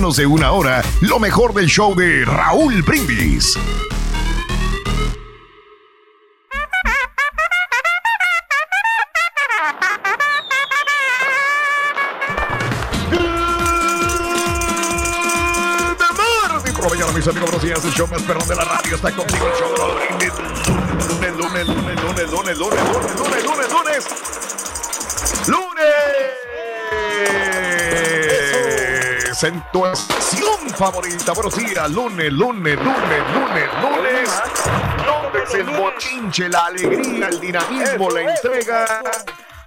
de una hora lo mejor del show de Raúl Brindis. mis amigos, buenos días. El show más perrón de la radio está contigo. El show de. Lunes, lunes, lunes, lunes, lunes, lunes, lunes, lunes, lunes, lunes. Lunes. En tu estación favorita. Buenos días. Lunes, lunes, lunes, lunes, lunes. Lunes, el bochinche, la alegría, el dinamismo, la entrega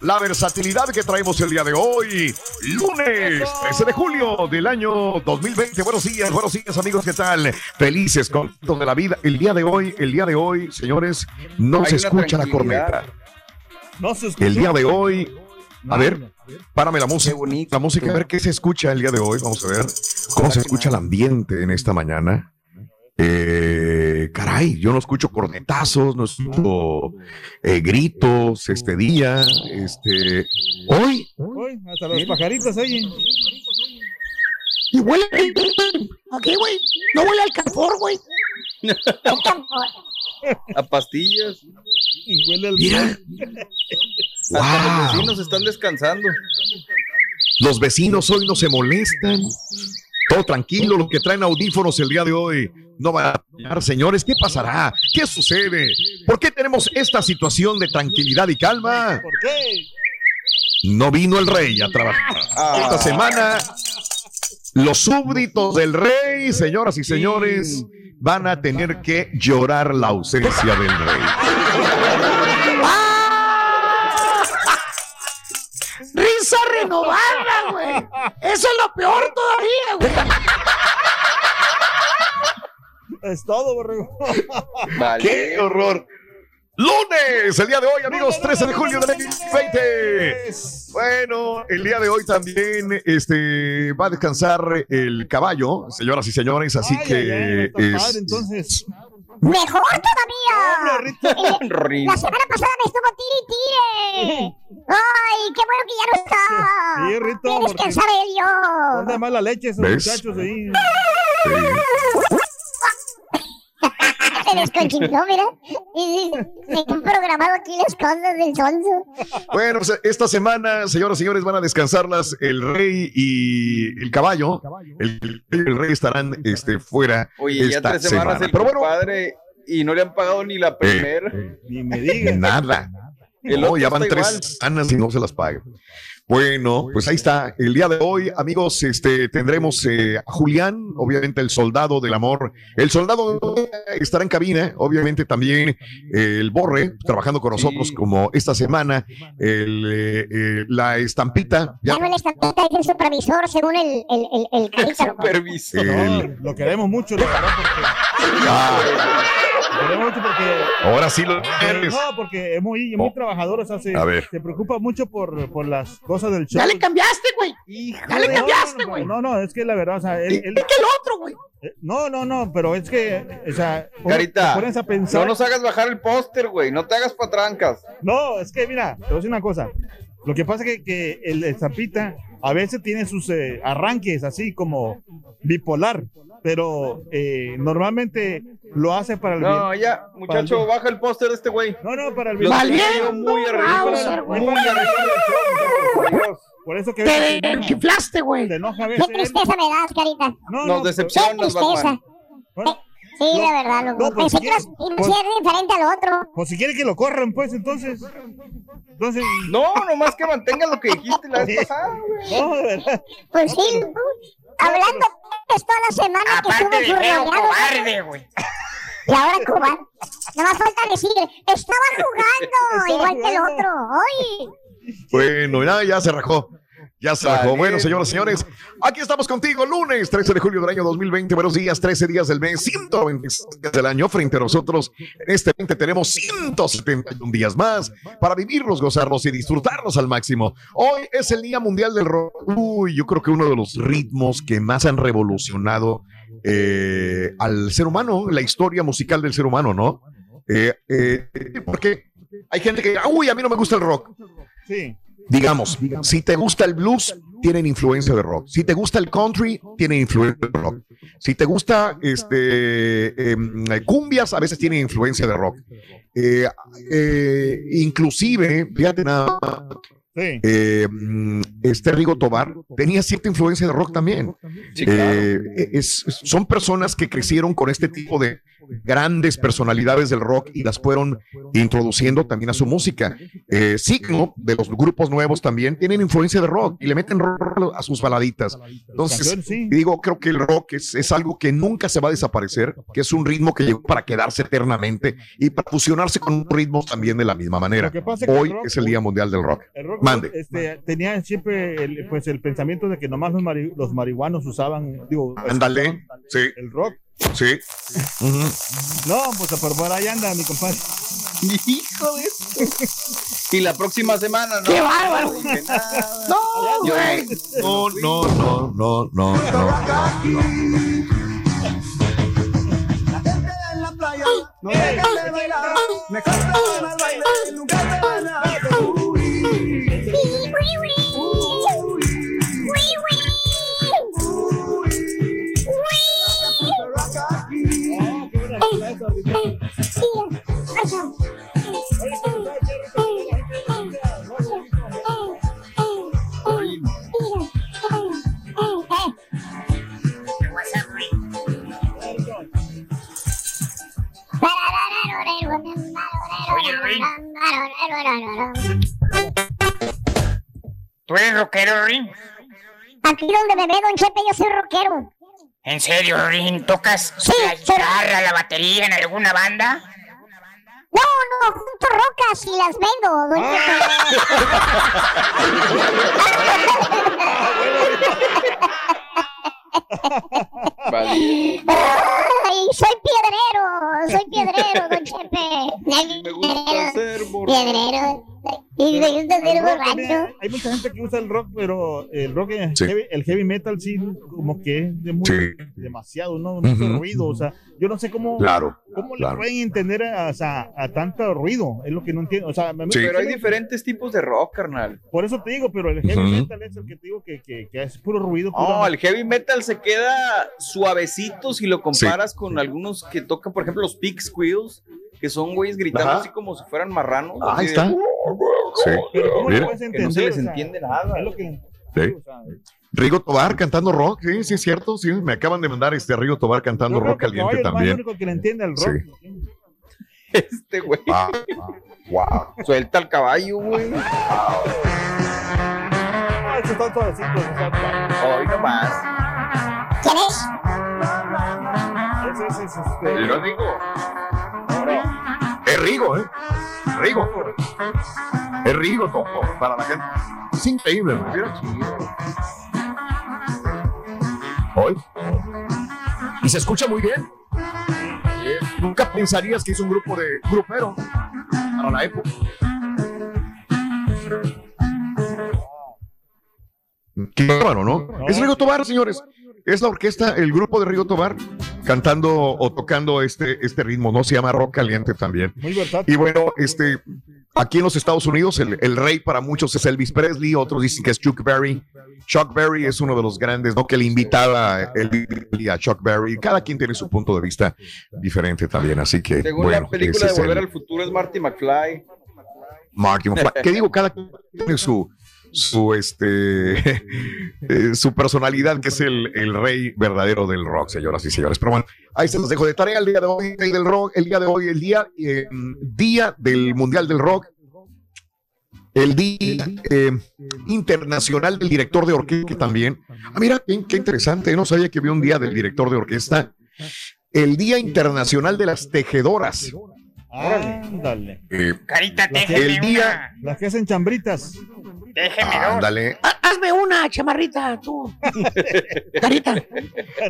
la versatilidad que traemos el día de hoy, lunes 13 de julio del año 2020. Buenos días, buenos días amigos, ¿qué tal? Felices, con de la vida. El día de hoy, el día de hoy, señores, no se escucha la corneta. No se escucha. El día de hoy, a ver, párame la música, la música, a ver qué se escucha el día de hoy. Vamos a ver cómo se escucha el ambiente en esta mañana. Eh, caray, yo no escucho cornetazos, no escucho eh, gritos este día, este, hoy. Hoy, hasta los pajaritos oyen. Y huele. ¿A güey? No huele al canfor, güey. A pastillas. Y huele al. Mira. Hasta los vecinos están descansando. Los vecinos hoy no se molestan. Todo tranquilo, los que traen audífonos el día de hoy no van a fallar. Señores, ¿qué pasará? ¿Qué sucede? ¿Por qué tenemos esta situación de tranquilidad y calma? ¿Por qué? No vino el rey a trabajar. Ah. Esta semana, los súbditos del rey, señoras y señores, van a tener que llorar la ausencia del rey. Risa renovada, güey. Eso es lo peor todavía, güey. Es todo, borrego. Vale. ¡Qué horror! Lunes, el día de hoy, amigos, 13 de julio del 2020. Bueno, el día de hoy también este, va a descansar el caballo, señoras y señores, así Ay, que ay, ay, es- padre, entonces. Mejor todavía. Horrible. La semana pasada me estuvo tire y tire. Ay, qué bueno que ya no está. Sí, Rito, Tienes que saber yo. ¿Dónde mala leche esos ¿Ves? muchachos ahí? Se desconchinó, mira. Y- y- Se han programado aquí las cosas del sonso. Bueno, pues, esta semana, señoras y señores, van a descansarlas el rey y el caballo. El, el rey estarán este, fuera Oye, ya esta tres semanas semana. el Pero bueno, compadre y no le han pagado ni la primera. Ni me digas. nada. El No, ya van tres igual. semanas y no se las pagan. Bueno, pues ahí está. El día de hoy, amigos, este, tendremos eh, a Julián, obviamente el soldado del amor. El soldado estará en cabina, obviamente también eh, el Borre, trabajando con nosotros Sí. como esta semana. El, eh, eh, la estampita, Ya no le está es el supervisor según el, el, el, el loco. Supervisor. el- Lo queremos mucho, la verdad, porque. ah, Lo queremos mucho porque. ahora sí lo eres. No, porque es muy, es muy Oh. trabajador, o sea, se, A ver. se preocupa mucho por, por las cosas del show. Ya le cambiaste, güey. Ya le cambiaste, güey. No, no, es que la verdad, o sea, él, él- Es que el otro, güey. eh, no, no, no, pero es que, o sea, Carita, pones a pensar. no nos hagas bajar el póster, güey. No te hagas patrancas. No, es que mira, te voy a decir una cosa. Lo que pasa es que, que el, el Zapita a veces tiene sus eh, arranques así como bipolar, pero eh, normalmente lo hace para el bien. No, ya, muchacho, baja el póster de este güey. No, no, para el bien. Valiendo muy arriba. Bowser. Muy por eso que Te güey. te enoja a Qué tristeza me das, carita. No, Nos no, decepcionas, tristeza. Batman. bueno, Sí, No, la verdad, loco. no, pues, Pensé si que ibas pues- a ser diferente al otro. pues si quiere que lo corran, pues entonces. Entonces, No, nomás que mantenga lo que dijiste la vez pasada, güey. no, de verdad. Pues sí, loco. hablando de toda la semana que estuvo furroneado. cobarde, güey. Y ahora cobarde. Nada más falta decir, estaba jugando, Estaba igual que el otro. Oye, Bueno, ya, ya se rajó. Ya se bajó. Bueno, señoras y señores, aquí estamos contigo, lunes 13 de julio del año 2020. Buenos días, 13 días del mes, 126 días del año. Frente a nosotros, en este 20 tenemos 171 días más para vivirlos, gozarlos y disfrutarlos al máximo. Hoy es el Día Mundial del Rock. Uy, yo creo que uno de los ritmos que más han revolucionado eh, al ser humano, la historia musical del ser humano, ¿no? Eh, eh, porque hay gente que, uy, a mí no me gusta el rock. Sí. Digamos, si te gusta el blues, tienen influencia de rock. Si te gusta el country, tienen influencia de rock. Si te gusta este em, cumbias, a veces tienen influencia de rock. Eh, eh, inclusive, fíjate nada, Sí. eh, mm, este Rigo Tobar tenía cierta influencia de rock también. Sí, claro. Eh, es- son personas que crecieron con este tipo de grandes personalidades del rock y las fueron introduciendo también a su música. Eh, Signo, de los grupos nuevos también, tienen influencia de rock y le meten rock a sus baladitas. Entonces, digo, creo que el rock es, es algo que nunca se va a desaparecer, que es un ritmo que llegó para quedarse eternamente y para fusionarse con ritmos también de la misma manera. Hoy el rock- es el Día Mundial del Rock. El rock Mande. este, tenía siempre el, pues el pensamiento de que nomás los, mari- los marihuanos usaban, digo, Ándale, sí, el rock. Sí. No, pues por, por ahí anda mi compadre. Hijo de. Y la próxima semana, ¿no? ¡Qué bárbaro! No, güey. No, no, no, no, no, no. No dejan de bailar, me cantan al baile, nunca te van a ¿Tú eres rockero, Rin? Aquí donde me ve Don Chepe, yo soy rockero. ¿En serio, Rin? ¿Tocas Sí, la soy- guitarra, la batería en alguna banda? No, no, junto rocas y las vendo, Don Vale. Ay, soy piedrero, soy piedrero, Don Chepe. Me gusta ser borracho. Piedrero. Y me gusta borracho. hay mucha gente que usa el rock, pero el rock, el, Sí. heavy, el heavy metal sí, como que es de muy, Sí. demasiado, ¿no? Mucho Ujú. ruido, o sea, yo no sé cómo, Claro, cómo claro. le pueden entender a, sea, a tanto ruido, es lo que no entiendo, o sea, me- Sí. Pero hay diferentes tipos de rock, carnal. por eso te digo, pero el heavy Ujú. metal es el que te digo que, que, que es puro ruido. No, el heavy metal se queda suavecito si lo comparas con algunos que tocan, por ejemplo, los Pig Squeals, que son güeyes gritando Ajá. así como si fueran marranos. Ah, Ahí de- está. Sí. Pero ¿cómo le Mira. Que entender? no se les O sea, entiende nada. es lo que- Sí. Rigo Tobar cantando rock, sí, sí es cierto, sí, me acaban de mandar este Rigo Tobar cantando rock que el caliente es el también. único que le entiende al rock. Este güey. Ah, wow. Suelta al caballo, güey. Ah, esos están suavecitos, o sea, Hoy nomás. ¿Quién es? ese- ese- este, Y lo digo. Es Rigo, ¿eh? Rigo. Es Rigo, topo, para la gente. Es increíble, ¿no? Mira. Hoy. Y se escucha muy bien. Nunca pensarías que es un grupo de grupero para la época. Qué bárbaro, ¿no? Es Rigo Tobar, señores. Es la orquesta, el grupo de Rigo Tobar, cantando o tocando este, este ritmo, ¿no? Se llama rock caliente también. muy versátil. Y bueno, este, aquí en los Estados Unidos, el, el rey para muchos es Elvis Presley, otros dicen que es Chuck Berry. Chuck Berry es uno de los grandes, ¿no? Que le invitaba el, a Chuck Berry. Cada quien tiene su punto de vista diferente también, así que. Según bueno, la película de Volver el al Futuro es Marty McFly. Marty McFly. ¿Qué digo? Cada quien tiene su, su, este, eh, su personalidad, que es el, el rey verdadero del rock, señoras y señores. Pero bueno, ahí se los dejo de tarea el día de hoy, el del rock, el día de hoy, el día, eh, día del Mundial del Rock. El Día eh, Internacional del Director de Orquesta también. Ah, mira, qué, qué interesante. No sabía que había un día del director de orquesta. El Día Internacional de las Tejedoras. Ándale. Eh, Carita, La que- déjeme el día- una. Las que hacen chambritas. Déjeme dos. ándale. Ha- Hazme una, chamarrita, tú. Carita.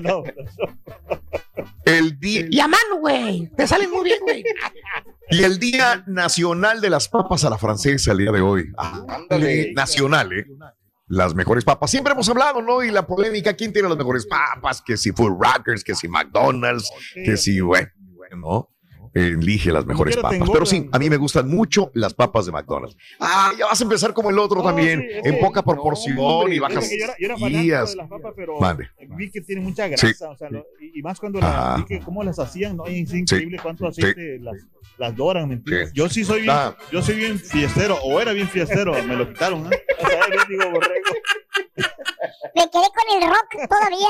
No, El día, Y a mano, güey. Te salen muy bien, güey. y el Día Nacional de las Papas a la Francesa el día de hoy. Ah, Ándale. nacional, ¿eh? Las mejores papas. Siempre hemos hablado, ¿no? Y la polémica, ¿quién tiene las mejores papas? Que si Full Rockers, que si McDonald's, que si, bueno, ¿no? Elige las mejores papas. Pero sí, a mí me gustan mucho las papas de McDonald's. Ah, ya vas a empezar como el otro también, sí, en poca proporción hombre, y bajas yo era, yo era días. de las papas, pero vi que tiene mucha grasa, Sí. o sea, lo- y, y más cuando las, vi que cómo las hacían, ¿no? Es increíble cuánto aceite las, las doran, ¿me entiendes? Sí. Yo sí soy bien, Ah. yo soy bien fiestero, o era bien fiestero, me lo quitaron, ¿eh? O sea, bien digo borrego. Me quedé con el rock todavía.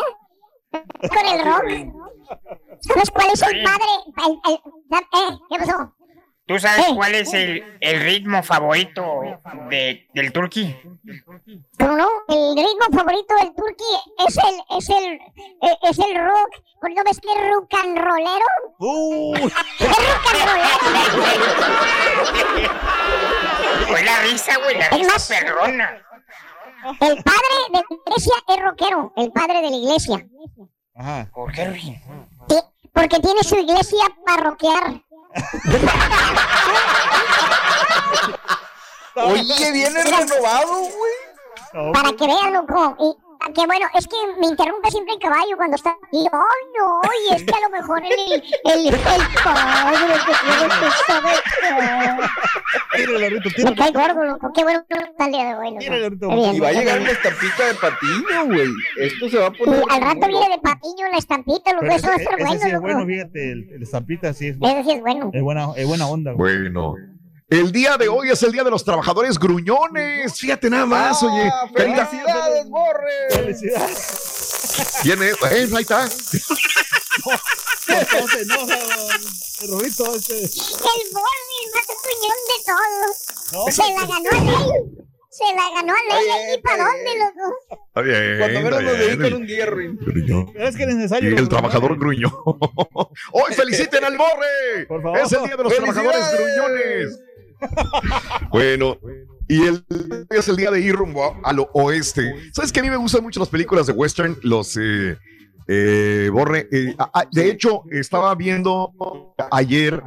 Con el rock. ¿Sabes cuál es el padre? El, el- eh, ¿Qué pasó? ¿Tú sabes Eh. cuál es el, el ritmo favorito de, del turqui? ¿Cómo no? El ritmo favorito del turqui es el, es el, eh, es el rock. ¿Por ¿No ves que es rock and rollero? ¡Uh! Es rock and rollero. Fue la risa, güey, la risa más- perrona. El padre de la iglesia es rockero. El padre de la iglesia. Ajá. ¿Por qué, porque tiene su iglesia parroquial. Oye, viene renovado, güey. Para que vean, loco. Y que bueno, es que me interrumpe siempre el caballo cuando está aquí. Ay, no, y es que a lo mejor el, el, el padre que tiene que saber. tírale, Rito, Me tírale. cae gordo, loco. Qué bueno que está el día de hoy, loco. Tírale, Rito. Qué bien, Y va a qué llegar una estampita de patiño, güey. Esto se va a Y poner. al rato viene de patiño la estampita, loco. Pero Eso va a ese, estar ese sí bueno, es bueno, fíjate, el, el estampita sí es, bu- Ese sí es bueno. es buena, es buena onda, güey. Bueno. El día de hoy es el día de los trabajadores gruñones. Fíjate nada más, Ah, oye. ¡Felicidades, borre! Felicidades. ¿quién es? Eh, ahí está. No el Rorrito este. El Borny, el más gruñón de todos. No, Se la ganó a ley. Se la ganó a ley. ¿Y para dónde, bien. loco? Está bien, Cuando menos nos dedican un día, Ruin. es que es necesario. Y el trabajador gruñón. ¡Hoy feliciten al Borre! Por favor. Es el día de los trabajadores gruñones. bueno, y el es el día de ir rumbo a, a lo oeste. ¿Sabes que a mí me gustan mucho las películas de western? Los eh, eh, Borre. eh, ah, de hecho, estaba viendo ayer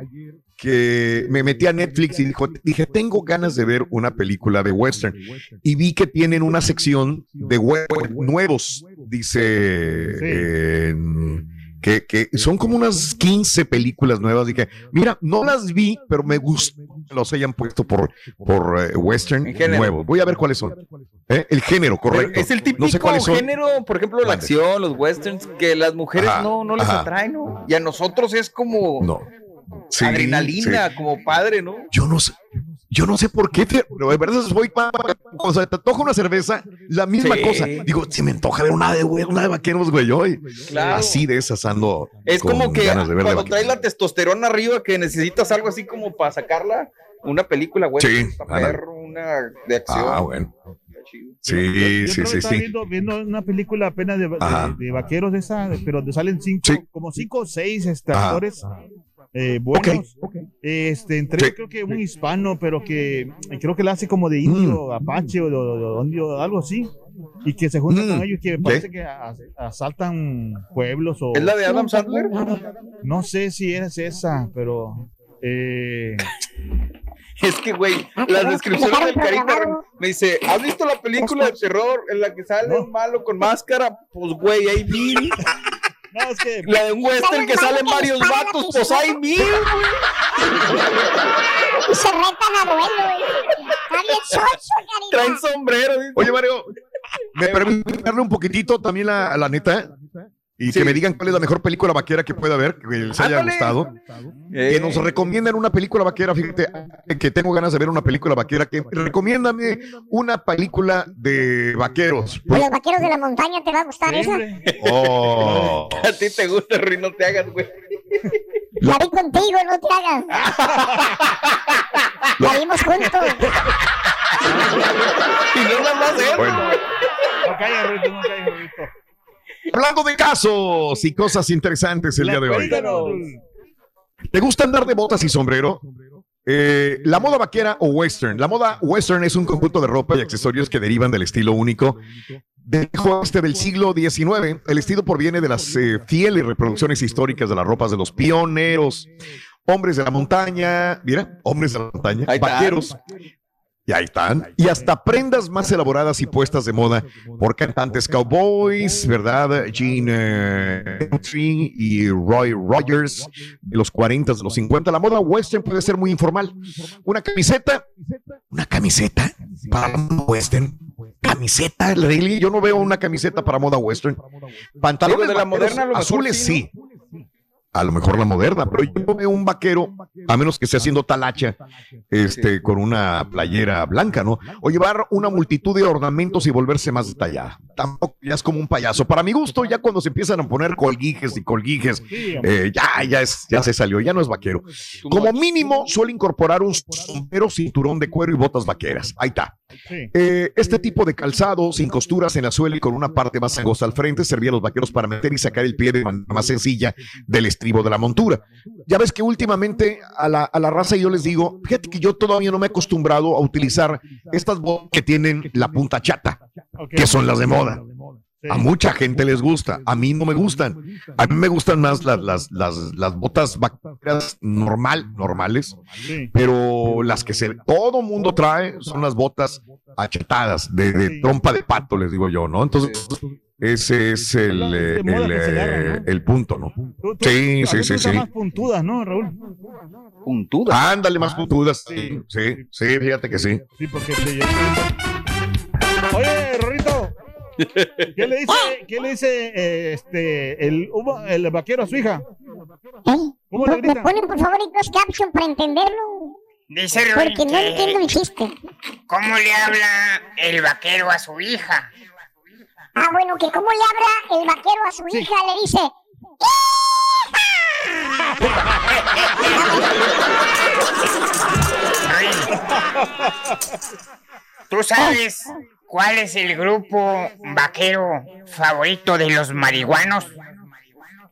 que me metí a Netflix y dijo, dije, tengo ganas de ver una película de western. Y vi que tienen una sección de web nuevos, dice. Que, que son como unas 15 películas nuevas. Dije, mira, no las vi, pero me gusta que los hayan puesto por, por eh, western nuevos. Voy a ver cuáles son. ¿Eh? El género, Pero correcto. Es el típico No sé cuáles son. género, por ejemplo, la acción, los westerns, que las mujeres Ajá, no, no les ajá. atraen, ¿no? Y a nosotros es como No. Sí, adrenalina, sí. como padre, ¿no? Yo no sé. Yo no sé por qué, pero de verdad voy pa- o sea, te antoja una cerveza, la misma Sí. cosa. Digo, se me antoja ver una de güey, una de vaqueros, güey, hoy. Claro. Así de esas ando. Es con como que ganas de ver de cuando traes la testosterona arriba que necesitas algo así como para sacarla, una película, güey, Sí, perro, una de acción. Ah, bueno. Sí, Yo sí, creo que sí, estaba sí. Viendo, viendo una película apenas de, de- vaqueros de esa, pero donde salen cinco, Sí. como cinco o seis este, actores eh, buenos. Ok. Este, entre Sí. creo que un hispano, pero que eh, creo que la hace como de indio, apache o de, de- de indio, algo así. Y que se junta Mm. con ellos que parece que as- asaltan pueblos o ¿Es la de Adam Sandler? no sé si es esa, pero eh, Es que, güey, las descripciones del carita me dice, ¿has visto la película de terror en la que sale No. un malo con máscara? Pues, güey, hay mil. No es que La de un western que salen varios vatos, pues hay mil, güey. Y se retan a duelo, güey. Está bien chocho, Traen sombrero. dice. Oye, Mario, ¿me permite darle un poquitito también la, la neta? Y Sí. que me digan cuál es la mejor película vaquera que pueda haber, que les haya Ándale. gustado. Eh, Que nos recomienden una película vaquera, fíjate, que tengo ganas de ver una película vaquera, que recomiéndame una película de vaqueros. Los vaqueros de la montaña te va a gustar esa. Oh. A ti te gusta, Rui, no te hagas, güey. La vi contigo, no te hagas. La vimos juntos. Y no nada más eso. Bueno. no caiga, Rito, no caiga, Rito. Hablando de casos y cosas interesantes el día de hoy. Cuéntanos. ¿Te gusta andar de botas y sombrero? Eh, la moda vaquera o western. La moda western es un conjunto de ropa y accesorios que derivan del estilo único del este del siglo XIX. El estilo proviene de las eh, fieles reproducciones históricas de las ropas de los pioneros, hombres de la montaña, mira, hombres de la montaña, vaqueros. Y ahí están. Y hasta prendas más elaboradas y puestas de moda por cantantes cowboys, ¿verdad? Gene eh, Autry y Roy Rogers de los 40, de los 50. La moda western puede ser muy informal. Una camiseta, una camiseta para moda western. Camiseta, really? yo no veo una camiseta para moda western. Pantalones de la moderna azules, sí. A lo mejor la moderna, pero yo veo un vaquero, a menos que esté haciendo talacha, este, con una playera blanca, ¿no? O llevar una multitud de ornamentos y volverse más detallada. Tampoco ya es como un payaso. Para mi gusto, ya cuando se empiezan a poner colguijes y colguijes, eh, ya, ya es, ya se salió, ya no es vaquero. Como mínimo, suele incorporar un sombrero, cinturón de cuero y botas vaqueras. Ahí está. Eh, este tipo de calzado, sin costuras en la suela y con una parte más angosta al frente, servía a los vaqueros para meter y sacar el pie de manera más sencilla del estribo de la montura. Ya ves que últimamente a la, a la raza yo les digo, fíjate que yo todavía no me he acostumbrado a utilizar estas botas que tienen la punta chata, Que son las de moda. A mucha gente les gusta, a mí no me gustan. A mí me gustan más las, las, las, las botas vaqueras normal, normales, pero las que se todo mundo trae son las botas achetadas, de, de trompa de pato, les digo yo, ¿no? Entonces, ese es el, eh, el, eh, el punto, ¿no? Sí, sí, sí, sí. más puntudas, ¿no, Raúl? Puntuda. Ándale, más puntudas. Sí, sí, sí, fíjate que sí. Sí, porque. ¿Qué le dice, qué le dice eh, este, el, el vaquero a su hija? ¿Eh? ¿Cómo le ¿Me grita? ponen por favor en closed caption para entenderlo? Dice Porque no entiendo que el chiste. cómo le habla el vaquero a su hija. Ah, bueno, que cómo le habla el vaquero a su hija, le dice. ¿Tú sabes cuál es el grupo vaquero favorito de los marihuanos?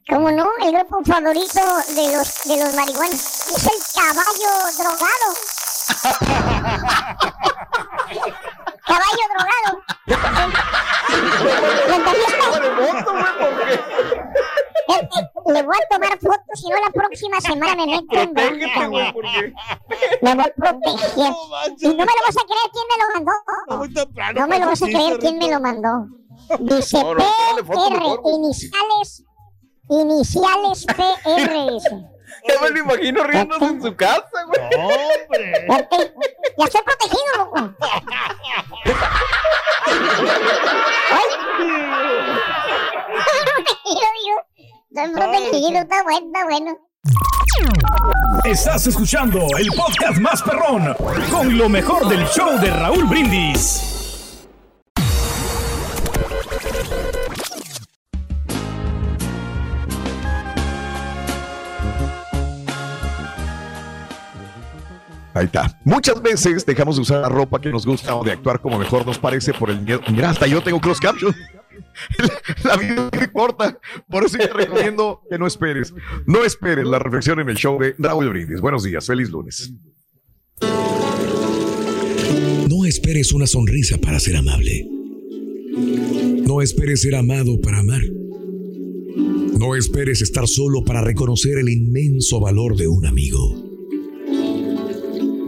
¿cómo no? El grupo favorito de los, de los marihuanos es el caballo drogado. caballo drogado. ¿Lo entendiste? Le voy a tomar fotos y no la próxima semana me meto en bronca, güey. Me voy a proteger. Y no me lo vas a creer quién me lo mandó. Muy temprano No me lo vas a creer quién me lo mandó. Dice PR, iniciales, iniciales PR, dice. Ya me lo imagino riéndose en su casa, güey. Ya estoy protegido, loco. Estoy protegido, está bueno, está bueno. Estás escuchando el podcast más perrón con lo mejor del show de Raúl Brindis. Ahí está. Muchas veces dejamos de usar la ropa que nos gusta o de actuar como mejor nos parece por el miedo. Mira, hasta yo tengo close caption. La vida es corta, por eso te recomiendo que no esperes. No esperes la reflexión en el show de Raúl Brindis. Buenos días, feliz lunes. No esperes una sonrisa para ser amable. No esperes ser amado para amar. No esperes estar solo para reconocer el inmenso valor de un amigo.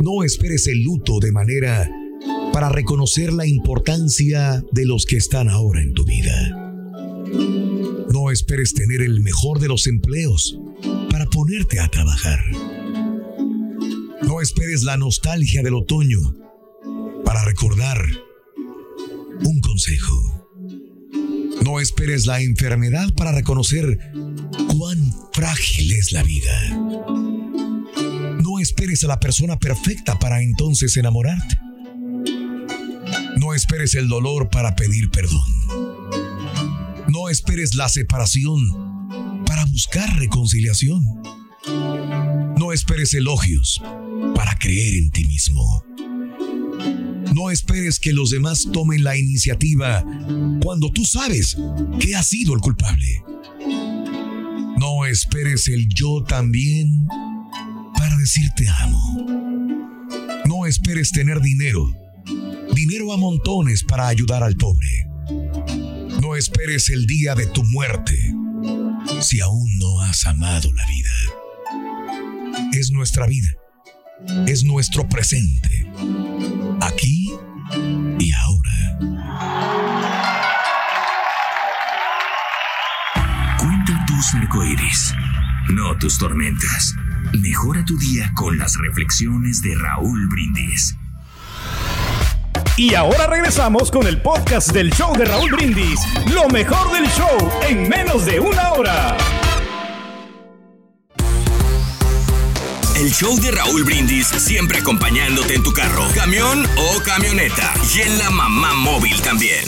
No esperes el luto de manera para reconocer la importancia de los que están ahora en tu vida. No esperes tener el mejor de los empleos para ponerte a trabajar. No esperes la nostalgia del otoño para recordar un consejo. No esperes la enfermedad para reconocer cuán frágil es la vida. No esperes a la persona perfecta para entonces enamorarte. Esperes el dolor para pedir perdón. No esperes la separación para buscar reconciliación. No esperes elogios para creer en ti mismo. No esperes que los demás tomen la iniciativa cuando tú sabes que has sido el culpable. No esperes el yo también para decir te amo. No esperes tener dinero, dinero a montones para ayudar al pobre. No esperes el día de tu muerte si aún no has amado la vida. Es nuestra vida, es nuestro presente, aquí y ahora. Cuenta tus arcoíris, no tus tormentas. Mejora tu día con las reflexiones de Raúl Brindis. Y ahora regresamos con el podcast del show de Raúl Brindis. Lo mejor del show en menos de una hora. El show de Raúl Brindis siempre acompañándote en tu carro, camión o camioneta. Y en la mamá móvil también.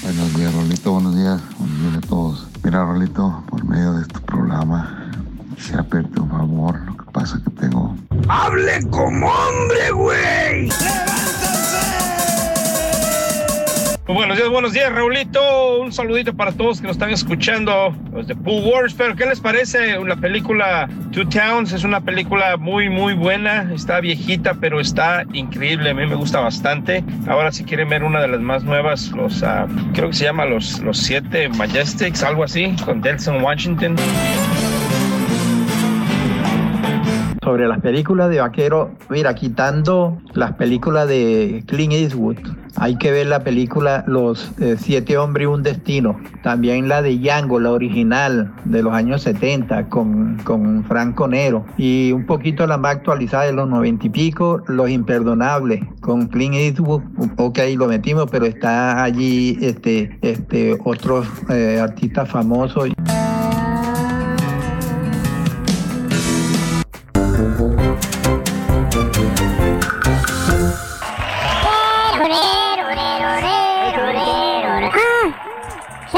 Buenos días, Rolito. Buenos días. Buenos días a todos. Mira, Rolito, por medio de este programa, quisiera pedirte un favor. Lo que pasa es que tengo. ¡Hable como hombre, güey! Buenos días, buenos días, Raulito. Un saludito para todos que nos están escuchando, los de Pool Wars. Pero, ¿qué les parece la película Two Towns? Es una película muy, muy buena. Está viejita, pero está increíble. A mí me gusta bastante. Ahora, si quieren ver una de las más nuevas, los ah, creo que se llama Los, los Siete Majestics, algo así, con Delson Washington. sobre las películas de vaquero, mira, quitando las películas de Clint Eastwood, hay que ver la película Los eh, Siete Hombres y un Destino, también la de Django, la original de los años 70 con, con Franco Nero, y un poquito la más actualizada de los noventa y pico, Los Imperdonables, con Clint Eastwood, ok, lo metimos, pero está allí este, este, otros eh, artistas famosos.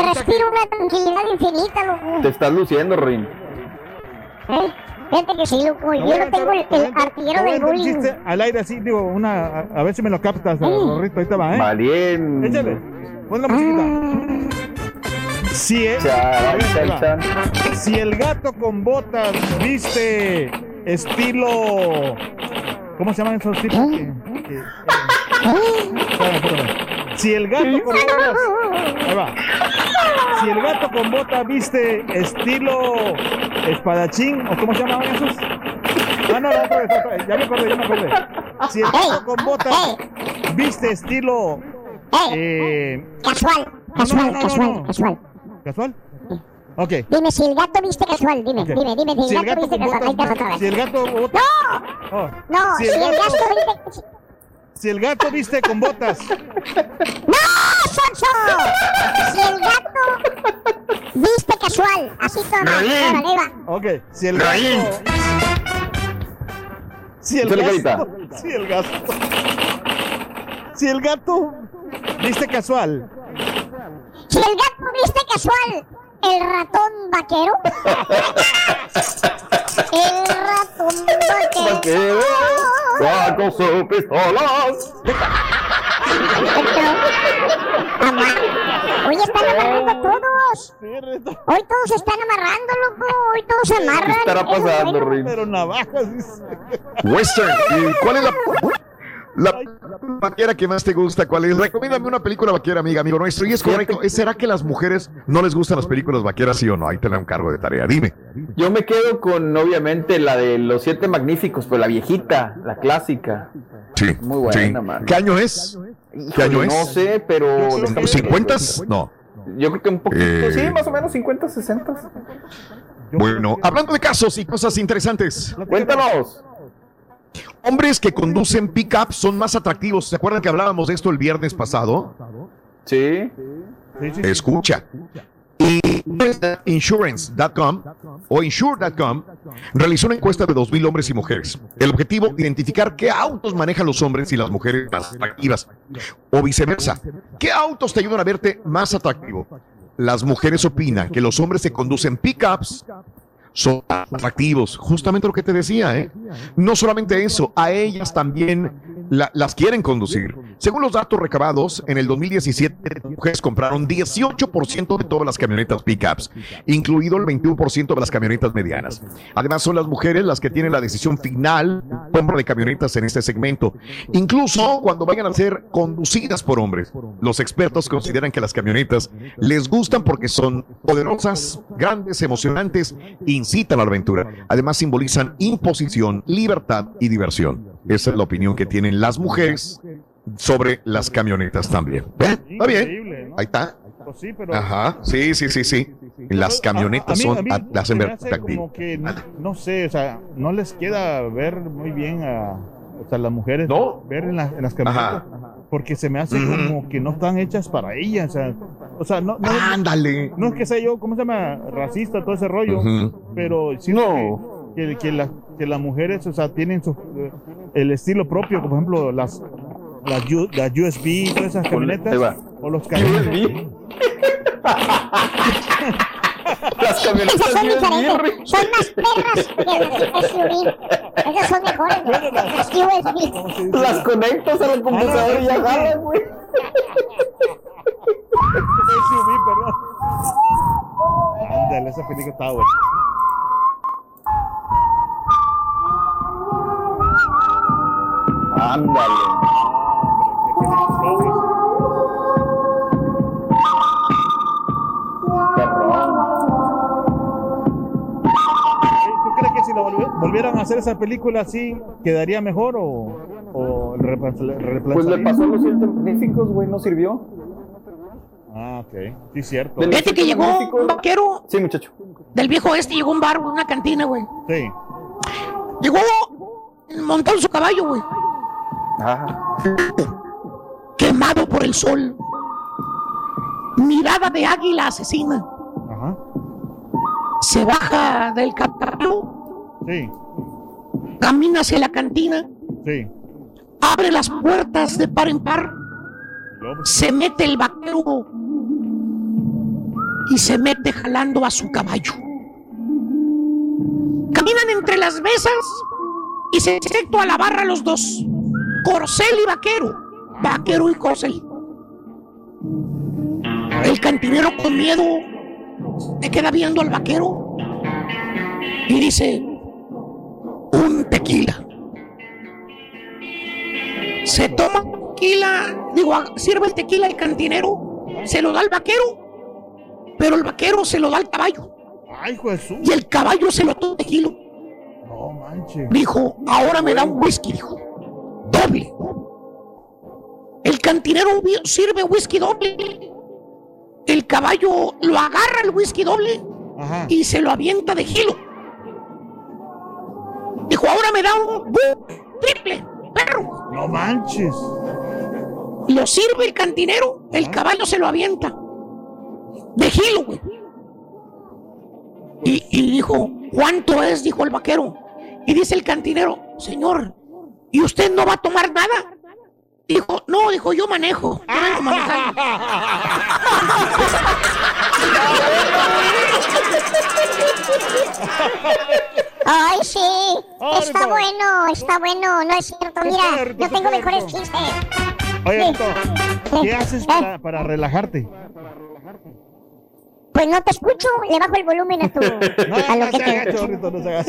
Se respira una tranquilidad infinita, loco. Te estás luciendo, Rin. ¿Eh? Fíjate que sí, loco. Yo no tengo el, el artillero del bullying. al aire así, digo, una, a, a ver si me lo captas, Rorrito, ahí te va, ¿eh? Valiente. Échale, pon la musiquita. Si, Chan, chan, si el gato con botas viste estilo... ¿Cómo se llaman esos tipos? que- que- eh, espérame, espérame. Si el gato con botas... Ahí va. Si el gato con botas viste estilo espadachín, ¿o cómo se llamaban esos? Ah, no, no, otra vez, otra vez. Ya me acordé, ya me acordé. Si el gato con botas viste estilo... Eh, Casual, casual, casual, casual. ¿Casual? Ok. Dime si el gato viste casual, dime, Ok. dime, dime si el gato viste casual. Ahí te va botas, otra vez. si el gato bota- Oh. No, si el gato viste... si el gato viste con botas, ¡No, Sonso! Si el gato viste casual, así toma, Raín. órale, va. ok, si el Raín. gato, si el gato, si el gato, si el gato viste casual, Si el gato viste casual, el ratón vaquero. El ratón vaquero. Pistolas. Amá. Oye, están amarrando todos. Hoy todos están amarrando, loco. Hoy todos se amarran. ¿Qué estará pasando. Rin? pero navajas, dice. Western. ¿Y cuál es la, la vaquera que más te gusta? ¿Cuál es? Recomiéndame una película vaquera, amiga, amigo nuestro. Y es correcto. ¿Será que las mujeres no les gustan las películas vaqueras, sí o no? Ahí te da un cargo de tarea. Dime. Yo me quedo con, obviamente, la de los siete magníficos, pero la viejita, la clásica. Sí. Muy buena, sí. man. ¿Qué año es? ¿Qué año No es? sé, pero. ¿50? No. Yo creo que un poquito, Eh. sí, más o menos 50, 60. Bueno, hablando de casos y cosas interesantes. Cuéntanos. Hombres que conducen pick-up son más atractivos. ¿Se acuerdan que hablábamos de esto el viernes pasado? Sí. Escucha. Y insurance.com o insure.com realizó una encuesta de 2.000 hombres y mujeres. El objetivo, identificar qué autos manejan los hombres y las mujeres más atractivas. O viceversa. ¿Qué autos te ayudan a verte más atractivo? Las mujeres opinan que los hombres que conducen pickups son atractivos. Justamente lo que te decía, ¿eh? No solamente eso, a ellas también la- las quieren conducir. Según los datos recabados, en el 2017 las mujeres compraron 18% de todas las camionetas pickups, incluido el 21% de las camionetas medianas. Además, son las mujeres las que tienen la decisión final de compra de camionetas en este segmento, incluso cuando vayan a ser conducidas por hombres. Los expertos consideran que las camionetas les gustan porque son poderosas, grandes, emocionantes, incitan a la aventura. Además, simbolizan imposición, libertad y diversión. Esa es la opinión que tienen las mujeres sobre las camionetas también. ¿Eh? Está bien. Ahí está. Pues sí, pero. Ajá. Sí, sí, sí, sí. Las camionetas son las como que, no, no sé, o sea, no les queda ver muy bien a, o sea, las mujeres ver en, la- en las camionetas. Porque se me hace como que no están hechas para ellas. O sea, o sea no, no, Ándale. no es que sea yo, ¿cómo se llama? Racista, todo ese rollo. Ujú. Pero sí que, que, la- que las mujeres, o sea, tienen su, eh, el estilo propio. Por ejemplo, las, las, las USB, todas esas camionetas. Ahí va. O los camionetas. Las camionetas Esas son USB, diferentes. Son más perras que las SUV. Esas son mejores. Las USB. Las conectas a la computadora y ya jalan, güey. SUV, perdón. Ándale, esa película está buena. Ándale. ¿Tú crees que si lo volvi- volvieran a hacer esa película así, quedaría mejor o, o Pues le pasó a los siete magníficos, güey, no sirvió. Ah, ok. Sí, cierto. Fíjate que llegó un vaquero Sí, muchacho. del viejo este, llegó un bar, una cantina, güey. Sí. Llegó montado en su caballo, güey. Quemado por el sol. Mirada de águila asesina. Ajá. Se baja del caballo, Sí. camina hacia la cantina, Sí. abre las puertas de par en par, se mete el vaquero y se mete jalando a su caballo. Caminan entre las mesas y se directo a la barra los dos, corcel y vaquero, vaquero y corcel. El cantinero con miedo se queda viendo al vaquero y dice, un tequila. Se toma tequila, digo, sirve el tequila el cantinero, se lo da al vaquero, pero el vaquero se lo da al caballo. Ay, su. Y el caballo se lo toma tequila. No manches. Dijo, ahora me da un whisky, dijo. Doble. El cantinero sirve whisky doble. El caballo lo agarra el whisky doble y se lo avienta de gilo. Dijo, ahora me da un triple, perro. No manches. Lo sirve el cantinero, el caballo se lo avienta. De gilo, güey. Y, y dijo, ¿cuánto es? Dijo el vaquero. Y dice el cantinero, señor, ¿y usted no va a tomar nada? Dijo, no, dijo, yo manejo. Yo vengo manejando. Ay, sí. Está bueno, está bueno. No es cierto. Mira, yo tengo mejores chistes. Oye, ¿qué haces para, para relajarte? Pues no te escucho. Le bajo el volumen a tu. No, a lo no que te. chorrito, no se haga.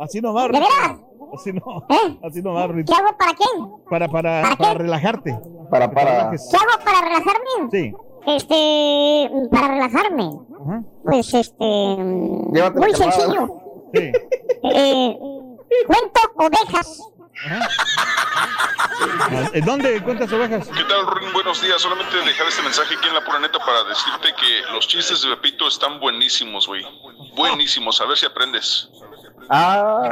Así no va, ¿De veras? Así no. ¿Eh? Así no va, ¿Qué Rito. hago para qué? Para, para, ¿Para para qué? relajarte. Para, relajes. ¿Qué hago para relajarme? Sí. Este. Para relajarme. Pues este. Llévate Muy sencillo. Sí. Eh, cuento ovejas. Ah, ¿En dónde cuentas ovejas? ¿Qué tal, Rin? Buenos días. Solamente dejar este mensaje aquí en la pura neta para decirte que los chistes de Pepito están buenísimos, güey. Buenísimos. A ver si aprendes. Ah.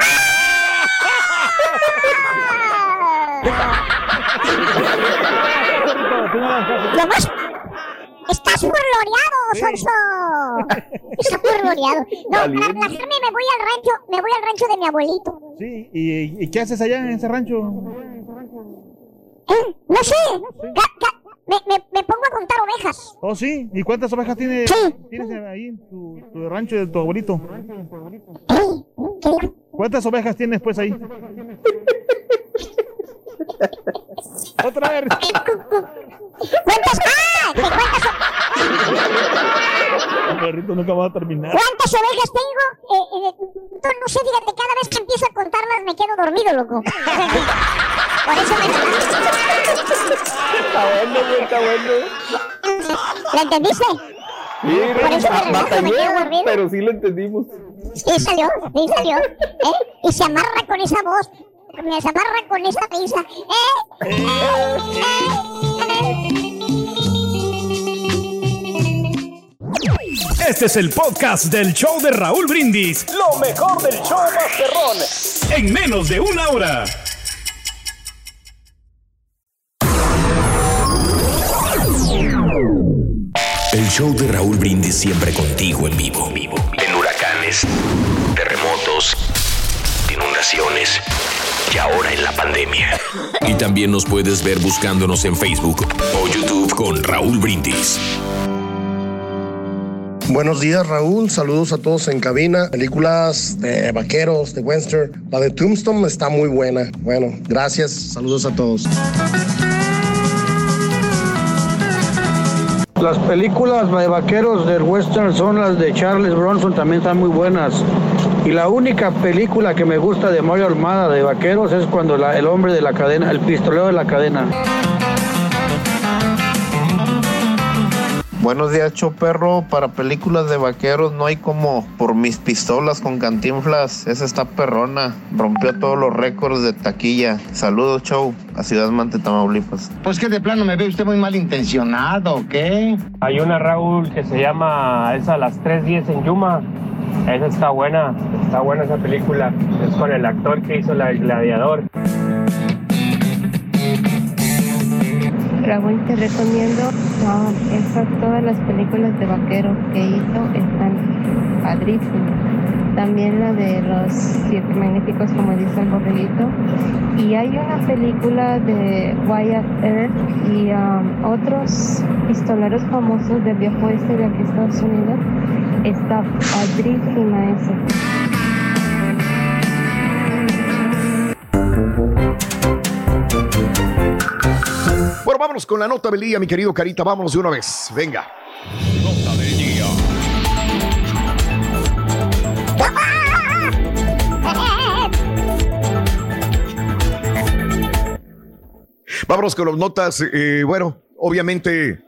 Lo más. Estás furloreado, Sonso. Estás furloreado. No, para relajarme me voy al rancho, me voy al rancho de mi abuelito. Sí. ¿Y, y qué haces allá en ese rancho? ¿Eh? No sé. Ca- ca- me, me, me pongo a contar ovejas. Oh, sí. ¿Y cuántas ovejas tiene, Sí. tienes ahí en tu, tu rancho de tu abuelito? ¿Cuántas ovejas tienes pues ahí? Otra vez. ¿Cuántas? ¡Ah! ¿Qué cuántas? El perrito nunca va a terminar. ¿Cuántas ovejas tengo? Eh, eh, no sé, fíjate, cada vez que empiezo a contarlas me quedo dormido, loco. Por eso me... Está bueno, güey, está bueno. ¿Lo entendiste? Sí, Por eso me relajo, me batallé, quedo dormido. pero sí lo entendimos. Sí salió, sí salió. ¿eh? Y se amarra con esa voz. Me se amarra con esa risa. ¿eh? Este es el podcast del show de Raúl Brindis. Lo mejor del show Masterrón. En menos de una hora. El show de Raúl Brindis siempre contigo en vivo. En huracanes, terremotos, inundaciones y ahora en la pandemia. Y también nos puedes ver buscándonos en Facebook o YouTube con Raúl Brindis. Buenos días, Raúl. Saludos a todos en cabina. Películas de vaqueros, de western. La de Tombstone está muy buena. Bueno, gracias. Saludos a todos. Las películas de vaqueros del western son las de Charles Bronson, también están muy buenas. Y la única película que me gusta de Mario Almada de vaqueros es cuando la- el hombre de la cadena, el pistolero de la cadena. Buenos días, Choperro. Para películas de vaqueros no hay como por mis pistolas con cantinflas. Esa está perrona. Rompió todos los récords de taquilla. Saludos, Show. A Ciudad Mante, Tamaulipas. Pues que de plano me ve usted muy malintencionado, ¿o qué? Hay una Raúl que se llama Es a las 3.10 en Yuma. Esa está buena, está buena esa película. Es con el actor que hizo el gladiador. Raúl, te recomiendo esas, todas las películas de vaqueros que hizo están padrísimas. También la de los siete magníficos, como dice el borreguito. Y hay una película de Wyatt Earp y um, otros pistoleros famosos del viejo oeste de aquí Estados Unidos. Está padrísima esa. Bueno, vámonos con la nota del día, mi querido Carita. Vámonos de una vez. Venga. Nota del Vámonos con las notas. eh, bueno, obviamente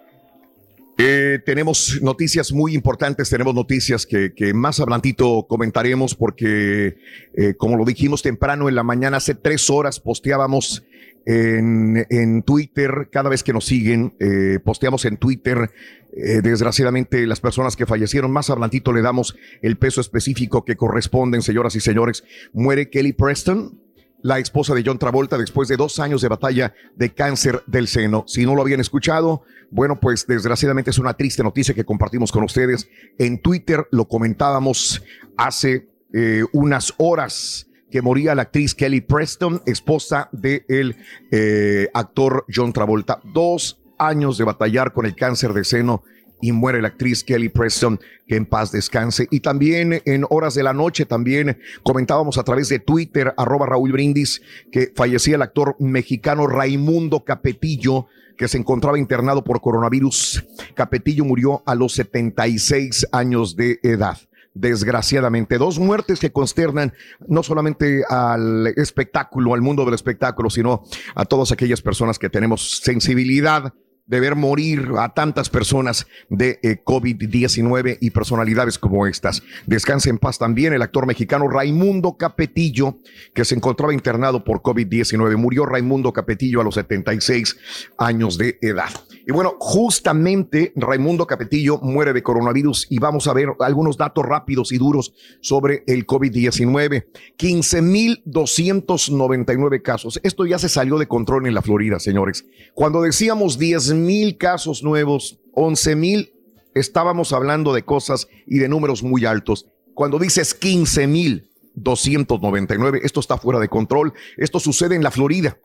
eh, tenemos noticias muy importantes, tenemos noticias que, más adelantito comentaremos porque, eh, como lo dijimos temprano en la mañana, hace tres horas posteábamos en, en Twitter, cada vez que nos siguen, eh, posteamos en Twitter, eh, desgraciadamente las personas que fallecieron, más adelantito le damos el peso específico que corresponden, señoras y señores. Muere Kelly Preston, la esposa de John Travolta después de dos años de batalla de cáncer del seno. Si no lo habían escuchado, bueno, pues desgraciadamente es una triste noticia que compartimos con ustedes. En Twitter lo comentábamos hace eh, unas horas que moría la actriz Kelly Preston, esposa del eh, actor John Travolta. Dos años de batallar con el cáncer de seno y muere la actriz Kelly Preston, que en paz descanse. Y también en horas de la noche, también comentábamos a través de Twitter, arroba Raúl Brindis, que fallecía el actor mexicano Raimundo Capetillo, que se encontraba internado por coronavirus. Capetillo murió a los 76 años de edad. Desgraciadamente, dos muertes que consternan no solamente al espectáculo, al mundo del espectáculo, sino a todas aquellas personas que tenemos sensibilidad de ver morir a tantas personas de eh, COVID-19 y personalidades como estas. Descansa en paz también el actor mexicano Raimundo Capetillo, que se encontraba internado por COVID-19. Murió Raimundo Capetillo a los 76 años de edad. Y bueno, justamente Raimundo Capetillo muere de coronavirus y vamos a ver algunos datos rápidos y duros sobre el COVID-19. 15.299 casos. Esto ya se salió de control en la Florida, señores. Cuando decíamos 10.000 casos nuevos, 11.000, estábamos hablando de cosas y de números muy altos. Cuando dices 15.299, esto está fuera de control. Esto sucede en la Florida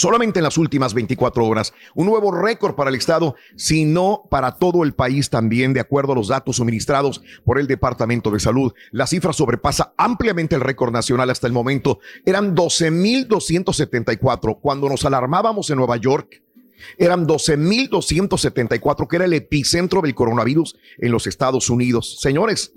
solamente en las últimas 24 horas. Un nuevo récord para el estado, sino para todo el país también, de acuerdo a los datos suministrados por el Departamento de Salud. La cifra sobrepasa ampliamente el récord nacional hasta el momento. Eran 12.274 cuando nos alarmábamos en Nueva York. Eran 12.274, que era el epicentro del coronavirus en los Estados Unidos. Señores,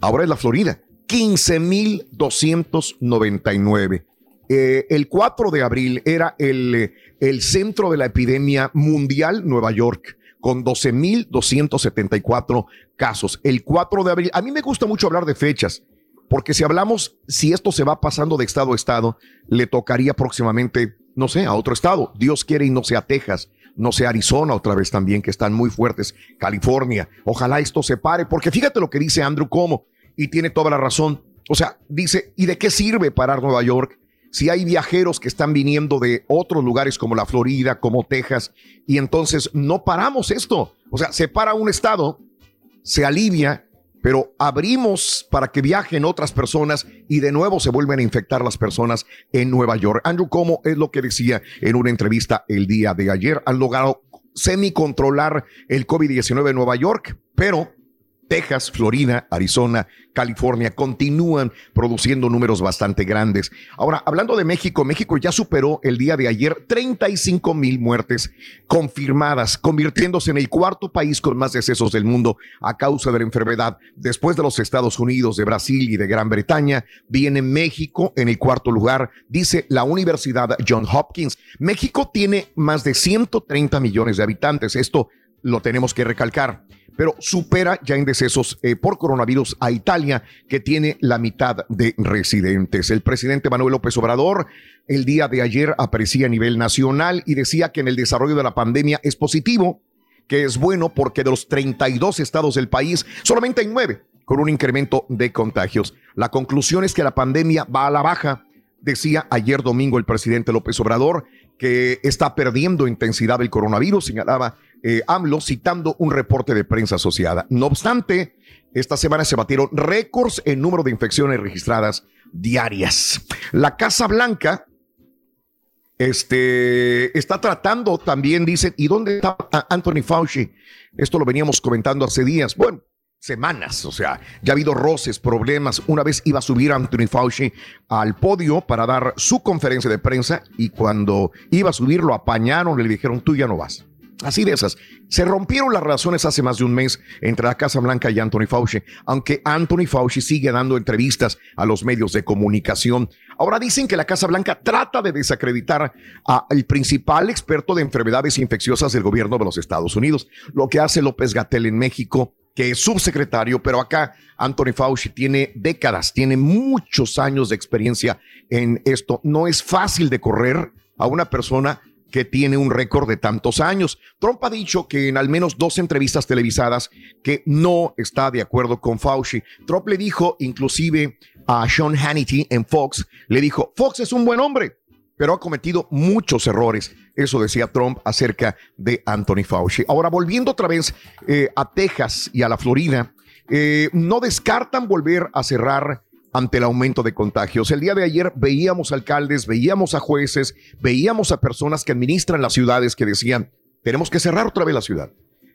ahora es la Florida. 15.299. Eh, el 4 de abril era el, el centro de la epidemia mundial, Nueva York, con 12.274 casos. El 4 de abril, a mí me gusta mucho hablar de fechas, porque si hablamos, si esto se va pasando de estado a estado, le tocaría próximamente, no sé, a otro estado. Dios quiere y no sea Texas, no sea Arizona otra vez también, que están muy fuertes, California. Ojalá esto se pare, porque fíjate lo que dice Andrew Como, y tiene toda la razón. O sea, dice, ¿y de qué sirve parar Nueva York? si hay viajeros que están viniendo de otros lugares como la Florida, como Texas, y entonces no paramos esto. O sea, se para un estado, se alivia, pero abrimos para que viajen otras personas y de nuevo se vuelven a infectar las personas en Nueva York. Andrew Como es lo que decía en una entrevista el día de ayer. Han logrado semi-controlar el COVID-19 en Nueva York, pero Texas, Florida, Arizona, California continúan produciendo números bastante grandes. Ahora, hablando de México, México ya superó el día de ayer 35 mil muertes confirmadas, convirtiéndose en el cuarto país con más decesos del mundo a causa de la enfermedad. Después de los Estados Unidos, de Brasil y de Gran Bretaña, viene México en el cuarto lugar, dice la Universidad John Hopkins. México tiene más de 130 millones de habitantes. Esto lo tenemos que recalcar pero supera ya en decesos eh, por coronavirus a Italia, que tiene la mitad de residentes. El presidente Manuel López Obrador el día de ayer aparecía a nivel nacional y decía que en el desarrollo de la pandemia es positivo, que es bueno porque de los 32 estados del país, solamente hay nueve con un incremento de contagios. La conclusión es que la pandemia va a la baja, decía ayer domingo el presidente López Obrador, que está perdiendo intensidad el coronavirus, señalaba eh, AMLO citando un reporte de prensa asociada. No obstante, esta semana se batieron récords en número de infecciones registradas diarias. La Casa Blanca este, está tratando también, dice, ¿y dónde está Anthony Fauci? Esto lo veníamos comentando hace días. Bueno, semanas, o sea, ya ha habido roces, problemas. Una vez iba a subir Anthony Fauci al podio para dar su conferencia de prensa y cuando iba a subir lo apañaron, le dijeron, tú ya no vas. Así de esas. Se rompieron las relaciones hace más de un mes entre la Casa Blanca y Anthony Fauci, aunque Anthony Fauci sigue dando entrevistas a los medios de comunicación. Ahora dicen que la Casa Blanca trata de desacreditar al principal experto de enfermedades infecciosas del gobierno de los Estados Unidos, lo que hace López Gatel en México, que es subsecretario, pero acá Anthony Fauci tiene décadas, tiene muchos años de experiencia en esto. No es fácil de correr a una persona que tiene un récord de tantos años. Trump ha dicho que en al menos dos entrevistas televisadas que no está de acuerdo con Fauci. Trump le dijo inclusive a Sean Hannity en Fox, le dijo, Fox es un buen hombre, pero ha cometido muchos errores. Eso decía Trump acerca de Anthony Fauci. Ahora, volviendo otra vez eh, a Texas y a la Florida, eh, no descartan volver a cerrar ante el aumento de contagios. El día de ayer veíamos alcaldes, veíamos a jueces, veíamos a personas que administran las ciudades que decían, tenemos que cerrar otra vez la ciudad.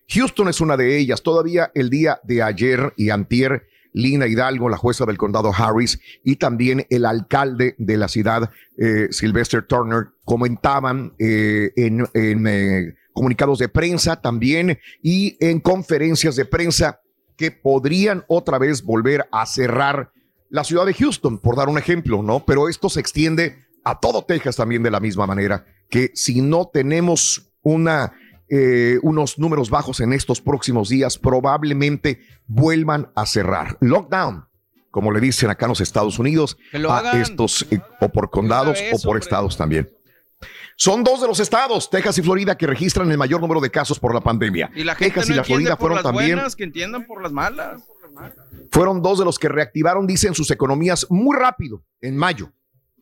Houston es una de ellas. Todavía el día de ayer y antier, Lina Hidalgo, la jueza del condado Harris, y también el alcalde de la ciudad, eh, Sylvester Turner, comentaban eh, en, eh, comunicados de prensa también y en conferencias de prensa que podrían otra vez volver a cerrar la ciudad de Houston, por dar un ejemplo, ¿no? Pero esto se extiende a todo Texas también de la misma manera, que si no tenemos una, eh, unos números bajos en estos próximos días, probablemente vuelvan a cerrar. Lockdown, como le dicen acá en los Estados Unidos, a estos, eh, o por condados o por estados también. Son dos de los estados, Texas y Florida, que registran el mayor número de casos por la pandemia. Y la gente Texas no y la Florida por fueron las también buenas, que entiendan por las malas. Fueron dos de los que reactivaron, dicen, sus economías muy rápido en mayo,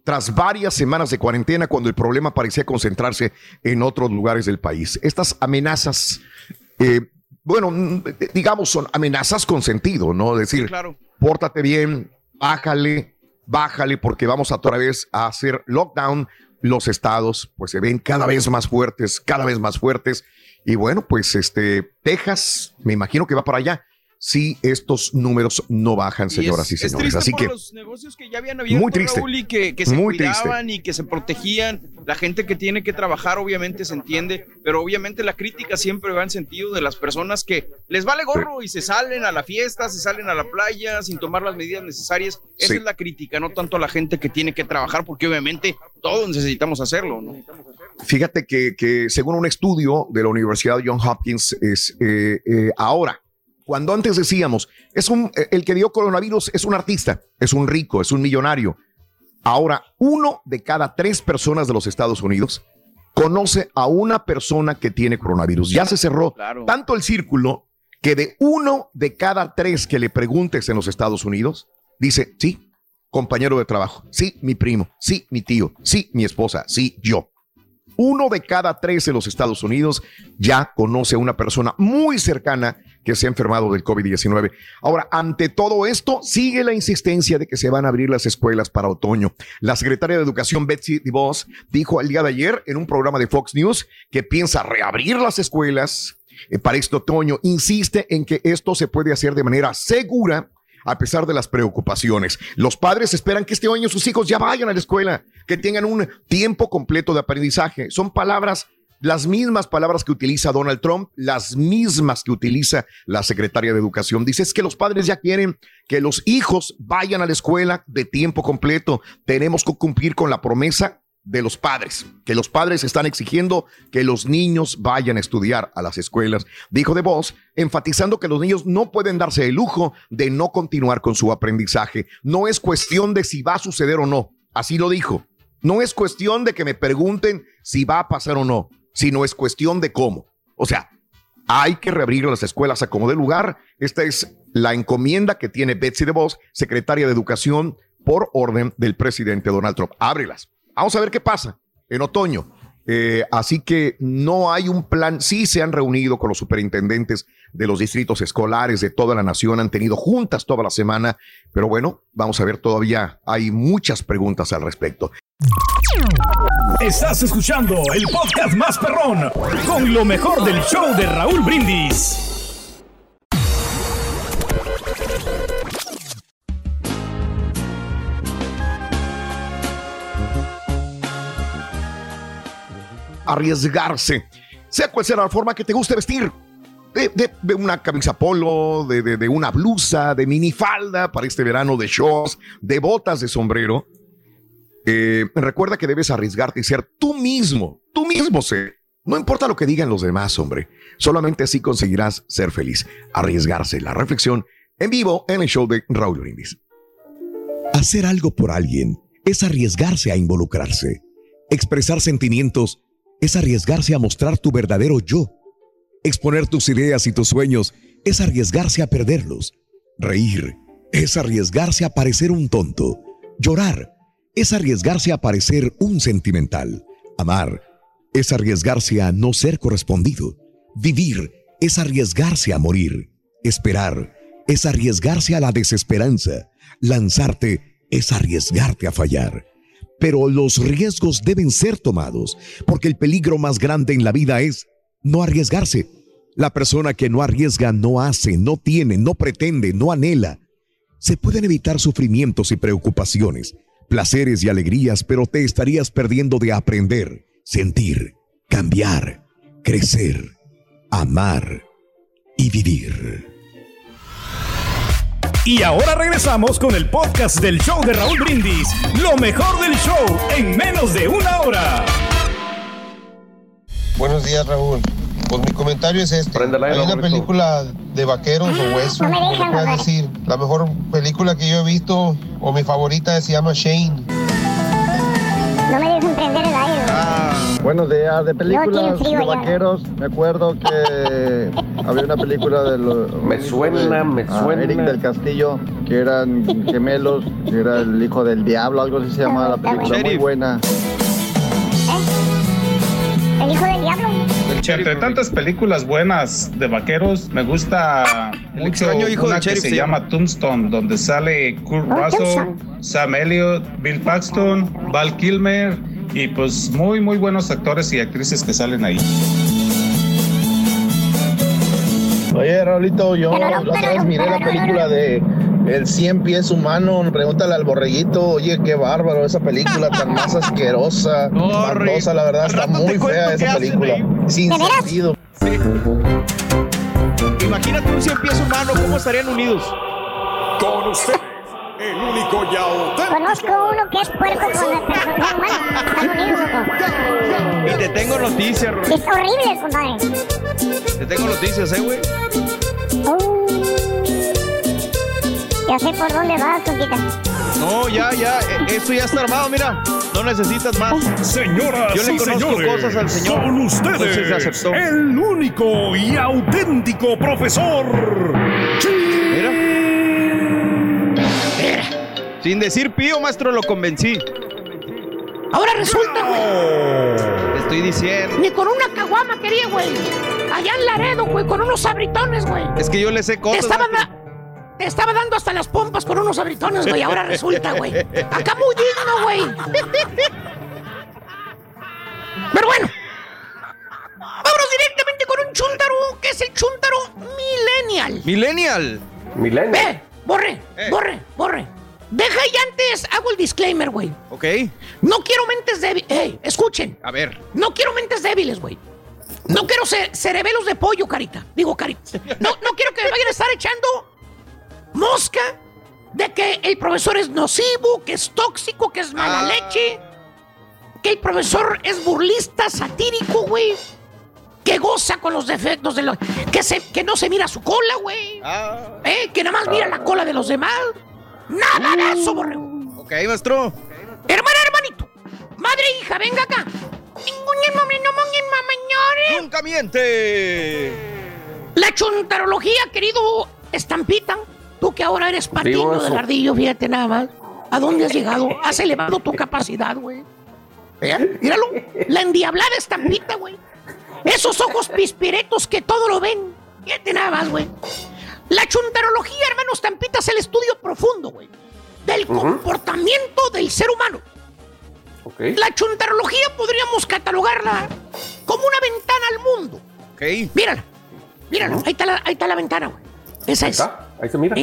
tras varias semanas de cuarentena cuando el problema parecía concentrarse en otros lugares del país. Estas amenazas, eh, bueno, mm, digamos, son amenazas con sentido, ¿no? Decir, claro. pórtate bien, bájale, bájale, porque vamos a otra vez a hacer lockdown los estados pues se ven cada vez más fuertes, cada vez más fuertes. Y bueno, pues este, Texas, me imagino que va para allá si estos números no bajan, señoras y, es señores. Así por que los negocios que ya habían abierto, Muy triste. Raúl, y que, que se Muy triste. y que se protegían. La gente que tiene que trabajar, obviamente, se entiende, pero obviamente la crítica siempre va en sentido de las personas que les vale gorro y se salen a la fiesta, se salen a la playa sin tomar las medidas necesarias. Esa Sí. es la crítica, no tanto a la gente que tiene que trabajar, porque obviamente todos necesitamos hacerlo, ¿no? Fíjate que, que según un estudio de la Universidad de Johns Hopkins, es eh, eh, ahora, cuando antes decíamos, es un, eh, el que dio coronavirus es un artista, es un rico, es un millonario. Ahora, uno de cada tres personas de los Estados Unidos conoce a una persona que tiene coronavirus. Ya se cerró tanto el círculo que de uno de cada tres que le preguntes en los Estados Unidos, dice, sí, compañero de trabajo, sí, mi primo, sí, mi tío, sí, mi esposa, sí, yo. Uno de cada tres en los Estados Unidos ya conoce a una persona muy cercana que se ha enfermado del COVID-19. Ahora, ante todo esto, sigue la insistencia de que se van a abrir las escuelas para otoño. La secretaria de Educación, Betsy DeVos, dijo el día de ayer en un programa de Fox News que piensa reabrir las escuelas eh, para este otoño. Insiste en que esto se puede hacer de manera segura a pesar de las preocupaciones. Los padres esperan que este año sus hijos ya vayan a la escuela, que tengan un tiempo completo de aprendizaje. Son palabras, las mismas palabras que utiliza Donald Trump, las mismas que utiliza la secretaria de Educación. Dice es que los padres ya quieren que los hijos vayan a la escuela de tiempo completo. Tenemos que cumplir con la promesa de los padres, que los padres están exigiendo que los niños vayan a estudiar a las escuelas, dijo De Vos, enfatizando que los niños no pueden darse el lujo de no continuar con su aprendizaje. No es cuestión de si va a suceder o no, así lo dijo. No es cuestión de que me pregunten si va a pasar o no, sino es cuestión de cómo. O sea, hay que reabrir las escuelas a como de lugar. Esta es la encomienda que tiene Betsy DeVos, secretaria de Educación, por orden del presidente Donald Trump. Ábrelas. Vamos a ver qué pasa en otoño. Eh, así que no hay un plan. Sí se han reunido con los superintendentes de los distritos escolares de toda la nación, han tenido juntas toda la semana, pero bueno, vamos a ver, todavía hay muchas preguntas al respecto. Estás escuchando el podcast más perrón con lo mejor del show de Raúl Brindis. arriesgarse, sea cual sea la forma que te guste vestir. De, una camisa polo, de, de- una blusa, de minifalda para este verano, de shorts, de botas de sombrero. Eh, recuerda que debes arriesgarte y ser tú mismo, tú mismo ser. No importa lo que digan los demás, hombre. Solamente así conseguirás ser feliz. Arriesgarse. La reflexión en vivo en el show de Raúl Brindis. Hacer algo por alguien es arriesgarse a involucrarse. Expresar sentimientos es arriesgarse a mostrar tu verdadero yo. Exponer tus ideas y tus sueños es arriesgarse a perderlos. Reír es arriesgarse a parecer un tonto. Llorar es arriesgarse a parecer un sentimental. Amar es arriesgarse a no ser correspondido. Vivir es arriesgarse a morir. Esperar es arriesgarse a la desesperanza. Lanzarte es arriesgarte a fallar. Pero los riesgos deben ser tomados, porque el peligro más grande en la vida es no arriesgarse. La persona que no arriesga no hace, no tiene, no pretende, no anhela. Se pueden evitar sufrimientos y preocupaciones, placeres y alegrías, pero te estarías perdiendo de aprender, sentir, cambiar, crecer, amar y vivir. Y ahora regresamos con el podcast del show de Raúl Brindis. Lo mejor del show en menos de una hora. Buenos días, Raúl. Pues mi comentario es este. Hay una película de vaqueros o no me como dejan le puedas hablar. decir. La mejor película que yo he visto, o mi favorita, se llama Shane. No me dejen prender el aire. Buenos días, de películas frío de ya. vaqueros, me acuerdo que había una película de los... Me suena, me suena. Eric del Castillo, que eran gemelos, que era el hijo del diablo, algo así se llamaba la película, muy buena. El hijo del diablo. Entre tantas películas buenas de vaqueros, me gusta mucho extraño hijo una que sheriff se se llama Tombstone, donde sale Kurt Oh, Russell, Tombstone. Sam Elliott, Bill Paxton, Val Kilmer y pues muy, muy buenos actores y actrices que salen ahí. Oye, Raulito, yo la otra vez miré la película de El 100 pies humano. Pregúntale al borreguito, oye, qué bárbaro esa película tan más asquerosa, espantosa, la verdad, está muy fea esa película. Sin sentido. Imagínate un 100 pies humano, ¿cómo estarían unidos? Con usted, el único y auténtico. Conozco uno que es puerco con la persona humana. Están unidos, loco. Y te tengo noticias. Es horrible, compadre. Te tengo noticias, eh, güey. Uh, ya sé por dónde vas, Conquita. No, ya, ya. eh, Esto ya está armado, mira. No necesitas más. Señoras Yo le y conozco señores, cosas al señor. con Entonces ustedes, aceptó. el único y auténtico profesor. Mira. Sin decir pío, maestro, lo convencí. Ahora resulta, güey. Te estoy diciendo. Ni con una caguama quería, güey. Allá en Laredo, güey, con unos abritones, güey. Es que yo le sé cosas. estaba, maestro. Te estaba dando hasta las pompas con unos abritones, güey. Ahora resulta, güey. Acá muy digno, güey. Pero bueno. Vámonos directamente con un chúntaro, que es el chúntaro millennial. Millennial. Ve, borre, borre, borre. Deja y antes hago el disclaimer, güey. Ok. No quiero mentes débiles. Ey, escuchen. A ver. No quiero mentes débiles, güey. No quiero ce- cerebelos de pollo, carita. Digo, carita. No, no quiero que me vayan a estar echando mosca de que el profesor es nocivo, que es tóxico, que es mala Ah. leche, que el profesor es burlista, satírico, güey. Que goza con los defectos de los. Que, se, que no se mira su cola, güey. Ah. Eh, que nada más mira la cola de los demás. Nada de eso, borrego. Ok, maestro. Hermana, hermanito. Madre, hija, venga acá. Nunca miente. La chuntarología, querido Estampita. Tú que ahora eres del eso. ardillo, fíjate nada más. ¿A dónde has llegado? Has elevado tu capacidad, güey. ¿Eh? Míralo. La endiablada estampita, güey. Esos ojos pispiretos que todo lo ven. Fíjate nada más, güey. La chuntarología, hermano estampita, es el estudio profundo, güey. Del comportamiento del ser humano. La chuntarología podríamos catalogarla como una ventana al mundo. Ok. Mírala. Mírala. Ahí está la, ahí está la ventana, güey. Esa es. Ahí se mira.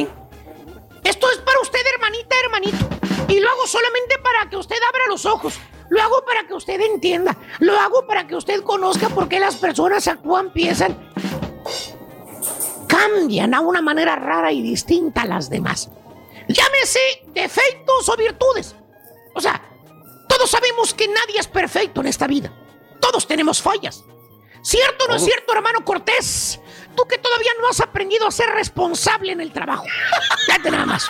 Esto es para usted, hermanita, hermanito. Y lo hago solamente para que usted abra los ojos. Lo hago para que usted entienda. Lo hago para que usted conozca por qué las personas actúan, piensan, cambian a una manera rara y distinta a las demás. Llámese defectos o virtudes. O sea, todos sabemos que nadie es perfecto en esta vida. Todos tenemos fallas. ¿Cierto o no es cierto, hermano Cortés? Tú que todavía no has aprendido a ser responsable en el trabajo. Fíjate nada más.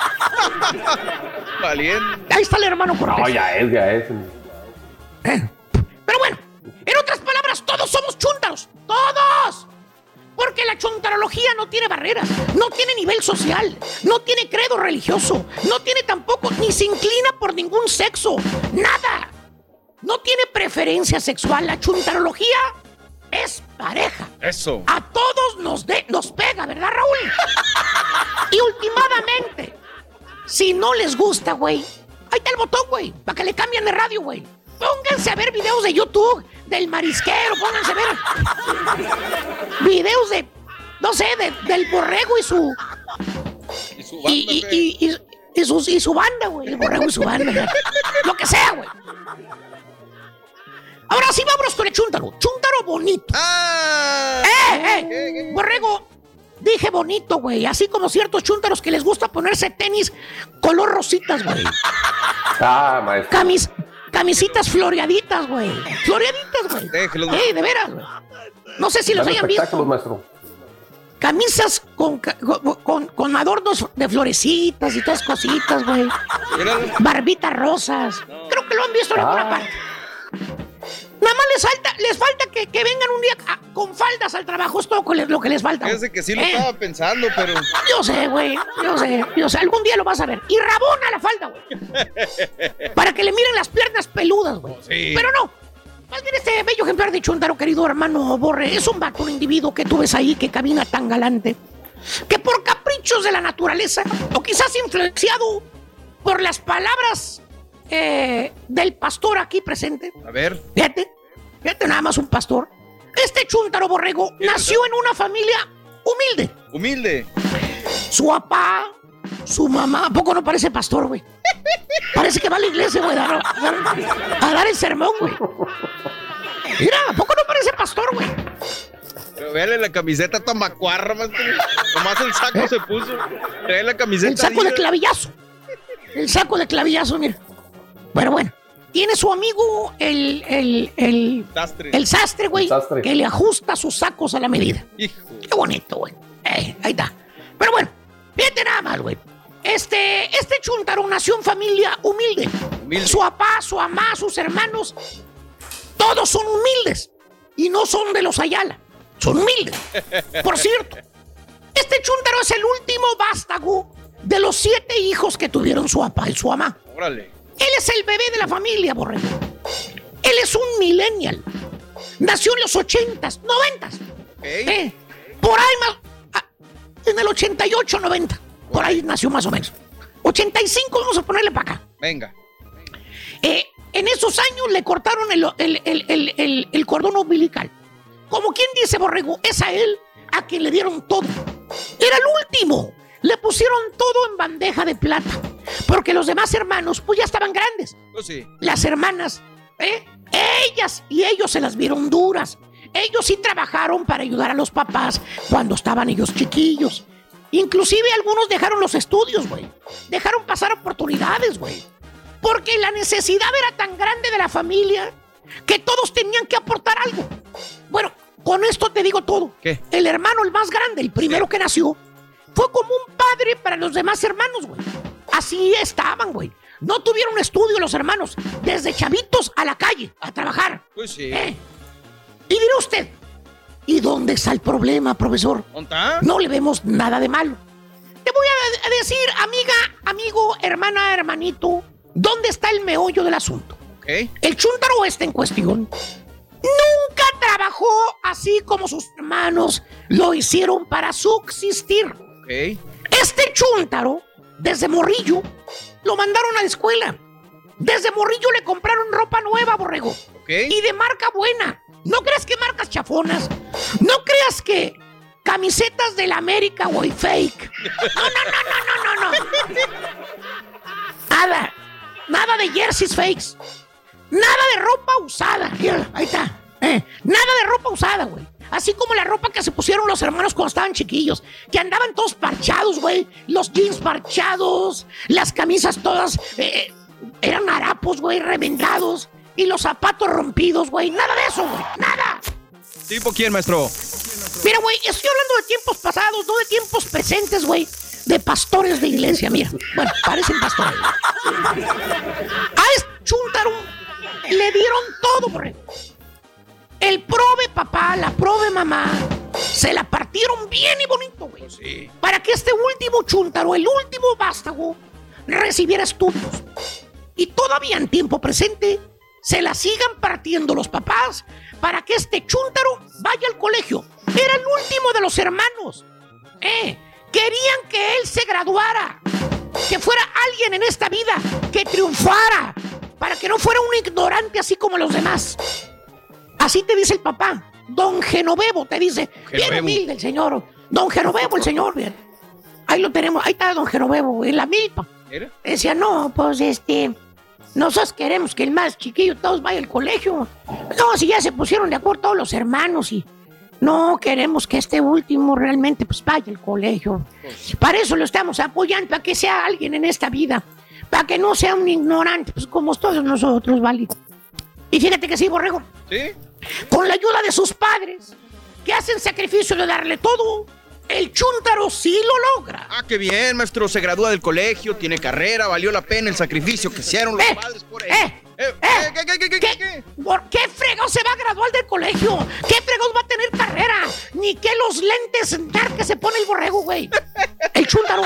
Valiente. Ahí está el hermano Cortés. No, ya es, ya es. Pero bueno, en otras palabras, todos somos chúntaros. ¡Todos! Porque la chuntarología no tiene barreras, no tiene nivel social, no tiene credo religioso, no tiene tampoco, ni se inclina por ningún sexo, nada. No tiene preferencia sexual. La chuntarología es pareja. Eso. A todos nos, de- nos pega, ¿verdad, Raúl? y últimamente, si no les gusta, güey, ahí está el botón, güey, para que le cambien de radio, güey. Pónganse a ver videos de YouTube del marisquero, pónganse a ver videos de, no sé, de- del borrego y su. Y su Y, y, y, y- y su, y su banda, güey. El borrego y su banda. Lo que sea, güey. Ahora sí, vámonos con el chúntaro. Chúntaro bonito. ¡Eh, eh! Borrego, dije bonito, güey. Así como ciertos chúntaros que les gusta ponerse tenis color rositas, güey. Ah, maestro. Camis, camisitas floreaditas, güey. Floreaditas, güey. Déjelos. Ey, de veras, güey. No sé si los hayan visto. maestro. Camisas con, con, con- adornos de florecitas y todas cositas, güey. Barbitas rosas. Creo que lo han visto en alguna Ah. parte. Nada más les falta, les falta que, que vengan un día a- con faldas al trabajo. Es todo lo que les falta. Fíjese que sí lo Eh, estaba pensando, pero. Yo sé, güey. Yo sé, yo sé. Algún día lo vas a ver. Y rabona la falda, güey. Para que le miren las piernas peludas, güey. sí. Pero no. Más bien este bello ejemplar de Chuntaro, querido hermano Borre, es un vato, un individuo que tú ves ahí que camina tan galante, que por caprichos de la naturaleza, o quizás influenciado por las palabras eh, del pastor aquí presente. A ver. Fíjate, fíjate nada más un pastor. Este chúntaro borrego nació en una familia humilde. Humilde. Su papá, su mamá, ¿a poco no parece pastor, güey? Parece que va a la iglesia, güey, a, dar- a dar- a dar el sermón, güey. Mira, ¿a poco no parece pastor, güey? Pero véale la camiseta tan macuarra, maestro. Nomás el saco se puso. Trae la camiseta. El saco de clavillazo. El saco de clavillazo, mira. Bueno, bueno. Tiene su amigo el, el, el, Sastre. el sastre, güey, El sastre. que le ajusta sus sacos a la medida. Hijo. Qué bonito, güey. Eh, ahí está. Pero bueno, fíjate nada más, güey. Este, este chuntaro nació en familia humilde. Su papá, su mamá, sus hermanos, todos son humildes. Y no son de los Ayala. Son humildes. Por cierto, este chuntaro es el último vástago de los siete hijos que tuvieron su papá y su mamá. Órale. Él es el bebé de la familia, Borrego. Él es un millennial. Nació en los ochentas, noventas. Eh, por ahí más... ah, En el 88, 90. Por ahí nació más o menos. 85, vamos a ponerle para acá. Venga. Eh, en esos años le cortaron el- el cordón umbilical. Como quien dice, Borrego, es a él a quien le dieron todo. Era el último. Le pusieron todo en bandeja de plata. Porque los demás hermanos, pues ya estaban grandes. Pues sí. Las hermanas, ¿eh? Ellas y ellos se las vieron duras. Ellos sí trabajaron para ayudar a los papás cuando estaban ellos chiquillos. Inclusive algunos dejaron los estudios, güey. Dejaron pasar oportunidades, güey. Porque la necesidad era tan grande de la familia que todos tenían que aportar algo. Bueno, con esto te digo todo. ¿Qué? El hermano, el más grande, el primero que nació, fue como un padre para los demás hermanos, güey. Así estaban, güey. No tuvieron estudio los hermanos. Desde chavitos a la calle, a trabajar. Pues sí. Eh. Y dirá usted, ¿y dónde está el problema, profesor? ¿Onta? No le vemos nada de malo. Te voy a decir, amiga, amigo, hermana, hermanito, ¿dónde está el meollo del asunto? El chúntaro este en cuestión nunca trabajó así como sus hermanos lo hicieron para subsistir. Este chúntaro, desde morrillo, lo mandaron a la escuela. Desde morrillo le compraron ropa nueva, borrego. Y de marca buena. No creas que marcas chafonas. No creas que camisetas de la América, güey, fake. No, no, no, no, no, no, no. Nada. Nada de jerseys fakes. Nada de ropa usada. Ahí está. Eh, nada de ropa usada, güey. Así como la ropa que se pusieron los hermanos cuando estaban chiquillos. Que andaban todos parchados, güey. Los jeans parchados. Las camisas todas eh, eran harapos, güey, reventados. Y los zapatos rompidos, güey. Nada de eso, güey. Nada. ¿Tipo quién, maestro? Mira, güey, estoy hablando de tiempos pasados, no de tiempos presentes, güey. De pastores de iglesia, mira. Bueno, parecen pastores. A este chúntaro le dieron todo, borrego. El prove papá, la prove mamá, se la partieron bien y bonito, güey. Para que este último chúntaro, el último vástago, recibiera estudios. Y todavía en tiempo presente, se la sigan partiendo los papás para que este chúntaro vaya al colegio. Era el último de los hermanos. Eh, querían que él se graduara, que fuera alguien en esta vida, que triunfara, para que no fuera un ignorante así como los demás. Así te dice el papá. Don Genovevo te dice, bien Genovevo. humilde el señor. Don Genovevo, el señor, bien. Ahí lo tenemos, ahí está Don Genovevo, en la milpa. ¿Era? Decía, no, pues este, nosotros queremos que el más chiquillo todos vaya al colegio. No, si ya se pusieron de acuerdo todos los hermanos y no queremos que este último realmente pues vaya al colegio. Para eso lo estamos apoyando, para que sea alguien en esta vida, para que no sea un ignorante, pues como todos nosotros, ¿vale? Y fíjate que sí, Borrego, ¿Sí? Con la ayuda de sus padres, que hacen sacrificio de darle todo, el chúntaro sí lo logra. Ah, qué bien, maestro. Se gradúa del colegio, tiene carrera, valió la pena el sacrificio que hicieron los padres por él. ¡Eh! ¡Eh! ¿Qué, ¿Por qué fregón se va a graduar del colegio? ¿Qué fregón va a tener carrera? Ni que los lentes dar que se pone el borrego, güey. El chúntaro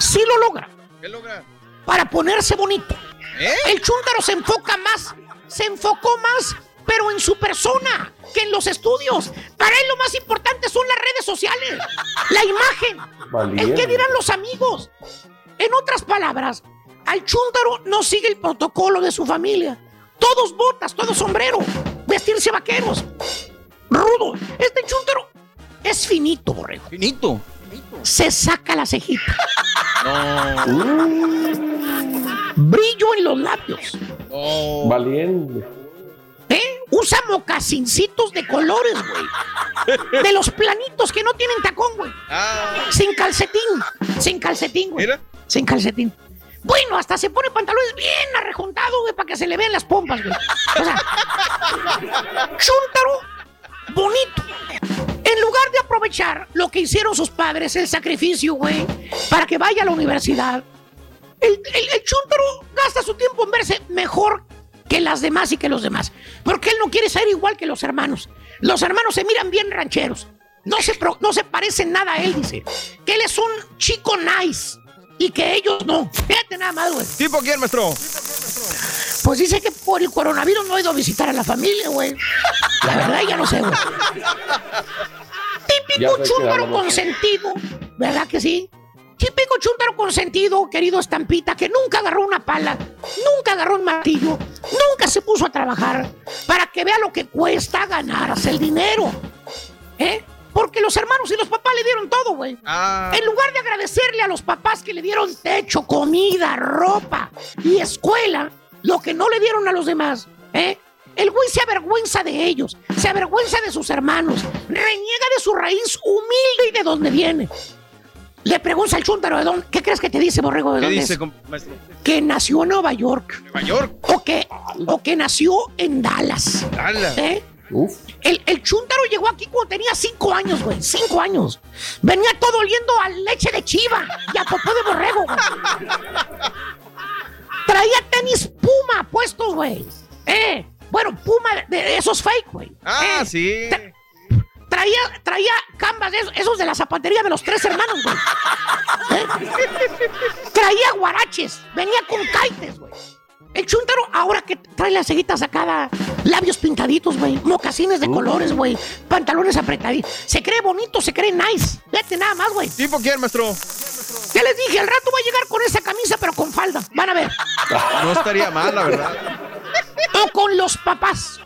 sí lo logra. ¿Qué logra? Para ponerse bonito. ¿Eh? El chúntaro se enfoca más, se enfocó más, pero en su persona que en los estudios. Para él lo más importante son las redes sociales, la imagen, el Valiente. que dirán los amigos. En otras palabras, al chúntaro no sigue el protocolo de su familia. Todos botas, todos sombrero, vestirse vaqueros. Rudo. Este chúntaro es finito, borrego. Finito. Se saca la cejita. No. Brillo en los labios. Valiente. Usa mocasincitos de colores, güey. De los planitos que no tienen tacón, güey. Sin calcetín. Sin calcetín, güey. Sin calcetín. Bueno, hasta se pone pantalones bien arrejuntados, güey, para que se le vean las pompas, güey. O sea, chúntaro bonito. En lugar de aprovechar lo que hicieron sus padres, el sacrificio, güey, para que vaya a la universidad, el, el, el chúntaro gasta su tiempo en verse mejor que las demás y que los demás. Porque él no quiere ser igual que los hermanos. Los hermanos se miran bien rancheros. No se, pro- no se parecen nada a él, dice. Que él es un chico nice. Y que ellos no. Fíjate nada más, güey. ¿Tipo quién, maestro? Pues dice que por el coronavirus no ha ido a visitar a la familia, güey. La verdad, ya no sé, güey. Típico hablamos. consentido. ¿Verdad que sí? Típico chúntaro consentido, querido Estampita, que nunca agarró una pala, nunca agarró un martillo, nunca se puso a trabajar para que vea lo que cuesta ganarse el dinero. ¿Eh? Porque los hermanos y los papás le dieron todo, güey. Ah. En lugar de agradecerle a los papás que le dieron techo, comida, ropa y escuela, lo que no le dieron a los demás, ¿eh? El güey se avergüenza de ellos, se avergüenza de sus hermanos, reniega de su raíz humilde y de dónde viene. Le pregunta al chúntaro de dónde, ¿qué crees que te dice, borrego, de maestro? Que nació en Nueva York. Nueva York. O que, o que nació en Dallas. Dallas. ¿Eh? El, el chúntaro llegó aquí cuando tenía cinco años, güey. Cinco años. Venía todo oliendo a leche de chiva y a popó de borrego, güey. Traía tenis Puma puestos, güey. Eh. Bueno, Puma de, de esos fake, güey. Ah, Eh, sí. tra- Traía, traía canvas de esos, esos de la zapatería de los tres hermanos, güey. ¿Eh? Traía guaraches. Venía con caites, güey. El chúntaro, ahora que trae la ceguita sacada, labios pintaditos, güey, mocasines de colores, güey, pantalones apretaditos. Se cree bonito, se cree nice. Vete nada más, güey. ¿Tipo quién, maestro? Ya les dije, al rato va a llegar con esa camisa, pero con falda. Van a ver. No estaría mal, la verdad. O con los papás.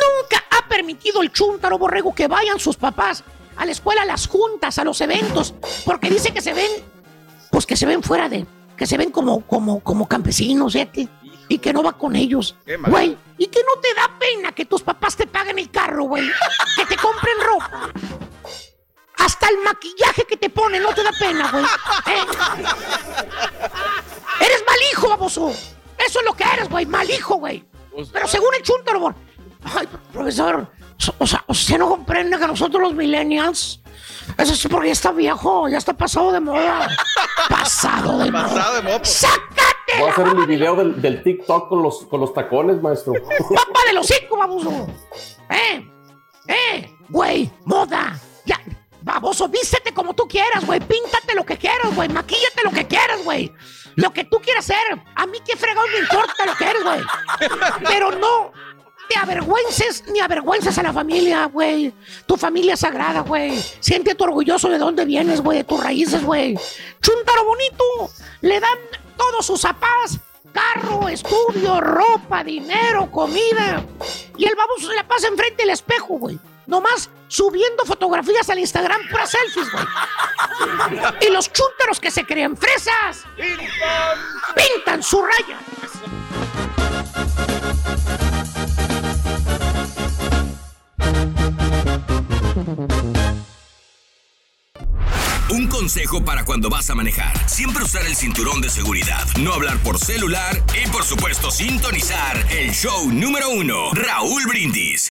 Nunca ha permitido el chúntaro borrego que vayan sus papás a la escuela, a las juntas, a los eventos, porque dice que se ven, pues que se ven fuera de, que se ven como, como, como campesinos, fíjate, y que no va con ellos. Güey, y que no te da pena que tus papás te paguen el carro, güey, que te compren ropa. Hasta el maquillaje que te ponen no te da pena, güey. ¿Eh? Eres mal hijo, baboso. Eso es lo que eres, güey. Mal hijo, güey. Pero según el chúntaro, güey. Ay, profesor. O sea, ¿usted no comprende que nosotros los millennials... Eso es porque ya está viejo, ya está pasado de moda. Pasado de moda. Pasado de moda. ¡Sácate! Voy a hacer mi video del, del TikTok con los, con los tacones, maestro. ¡Papá de los cinco, baboso! ¡Eh! ¡Eh! ¡Güey! ¡Moda! ¡Ya! Baboso, vístete como tú quieras, güey. Píntate lo que quieras, güey. Maquíllate lo que quieras, güey. Lo que tú quieras ser. A mí qué fregado me importa lo que eres, güey. Pero no te avergüences ni avergüences a la familia, güey. Tu familia sagrada, güey. Siéntete orgulloso de dónde vienes, güey, de tus raíces, güey. Chúntaro bonito. Le dan todos sus zapás. Carro, estudio, ropa, dinero, comida. Y el baboso se la pasa enfrente del espejo, güey. Nomás subiendo fotografías al Instagram, puras selfies, güey. Y los chúntaros que se creen fresas pintan su raya. Un consejo para cuando vas a manejar. Siempre usar el cinturón de seguridad, no hablar por celular y por supuesto sintonizar el show número uno, Raúl Brindis.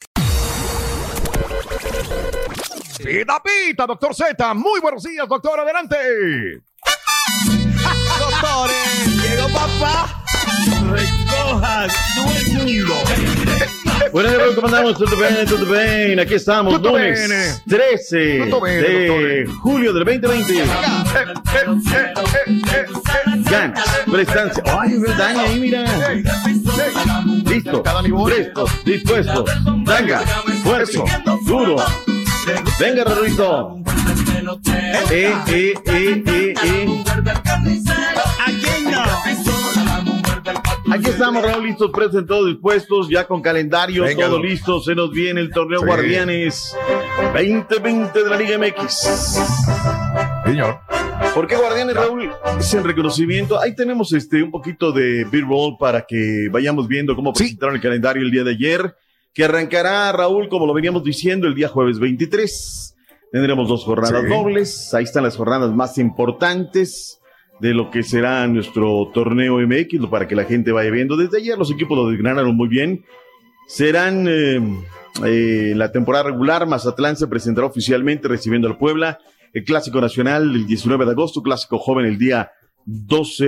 Pita, pita, doctor Z. Muy buenos días, doctor. Adelante. Doctores, llegó papá. Recojan todo el mundo. Buenos días, ¿cómo andamos? ¿Todo bien? ¿Todo bien? Aquí estamos, Tutto lunes bene. 13 Tutto bene, de julio del 2020. Ganas, prestancia. Ay, daña ahí, mira. Listo, presto, dispuesto. Venga, fuerte, duro. Venga, Rorrito. Eh, eh, eh, eh, eh. Aquí estamos, Raúl, listos, prestos, todos dispuestos, ya con calendario, Venga, todo don. listo. Se nos viene el torneo Sí. Guardianes 2020 de la Liga MX. Señor. ¿Por qué Guardianes, Raúl? Es el reconocimiento. Ahí tenemos este un poquito de B-roll para que vayamos viendo cómo presentaron el calendario el día de ayer, que arrancará, Raúl, como lo veníamos diciendo, el día jueves 23. Tendremos dos jornadas Sí. dobles. Ahí están las jornadas más importantes de lo que será nuestro torneo MX, para que la gente vaya viendo. Desde ayer los equipos lo desgranaron muy bien. Serán eh, eh, la temporada regular. Mazatlán se presentará oficialmente recibiendo al Puebla. El Clásico Nacional el 19 de agosto, Clásico Joven el día 12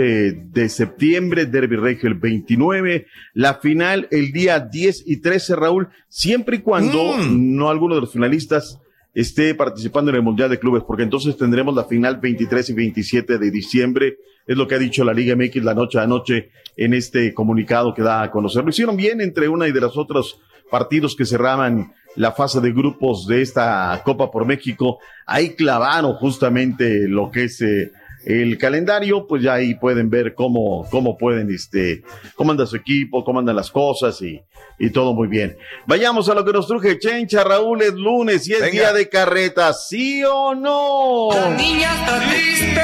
de septiembre, Derby Regio el 29, la final el día 10 y 13, Raúl, siempre y cuando no alguno de los finalistas esté participando en el Mundial de Clubes, porque entonces tendremos la final 23 y 27 de diciembre, es lo que ha dicho la Liga MX la noche a noche en este comunicado que da a conocer. Lo hicieron bien entre una y de los otros partidos que cerraban la fase de grupos de esta Copa por México. Ahí clavaron justamente lo que es eh, el calendario, pues ya ahí pueden ver cómo, cómo pueden, este, cómo anda su equipo, cómo andan las cosas y, y todo muy bien. Vayamos a lo que nos truje Chencha, Raúl, es lunes y es Venga. día de carreta, ¿sí o no? niña está triste.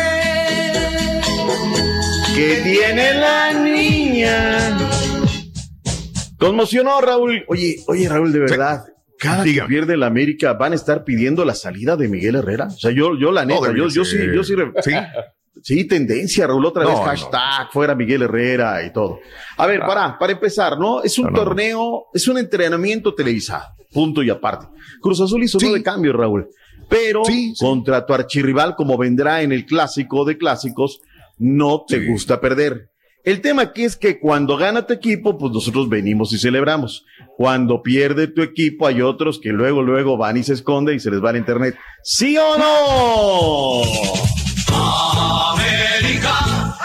¿Qué tiene la niña? Conmocionó Raúl. Oye, oye, Raúl, de verdad. Cada que pierde la América van a estar pidiendo la salida de Miguel Herrera. O sea, yo, yo la neta, yo, yo sí, yo sí, Sí. Sí, tendencia, Raúl, otra No, vez no. hashtag, fuera Miguel Herrera y todo. A ver, para, para empezar, ¿no? Es un torneo, es un entrenamiento televisado, punto y aparte. Cruz Azul hizo uno de cambio, Raúl. Pero contra tu archirrival, como vendrá en el clásico de clásicos, no te gusta perder. El tema aquí es que cuando gana tu equipo, pues nosotros venimos y celebramos. Cuando pierde tu equipo, hay otros que luego, luego van y se esconden y se les va el internet. ¿Sí o no?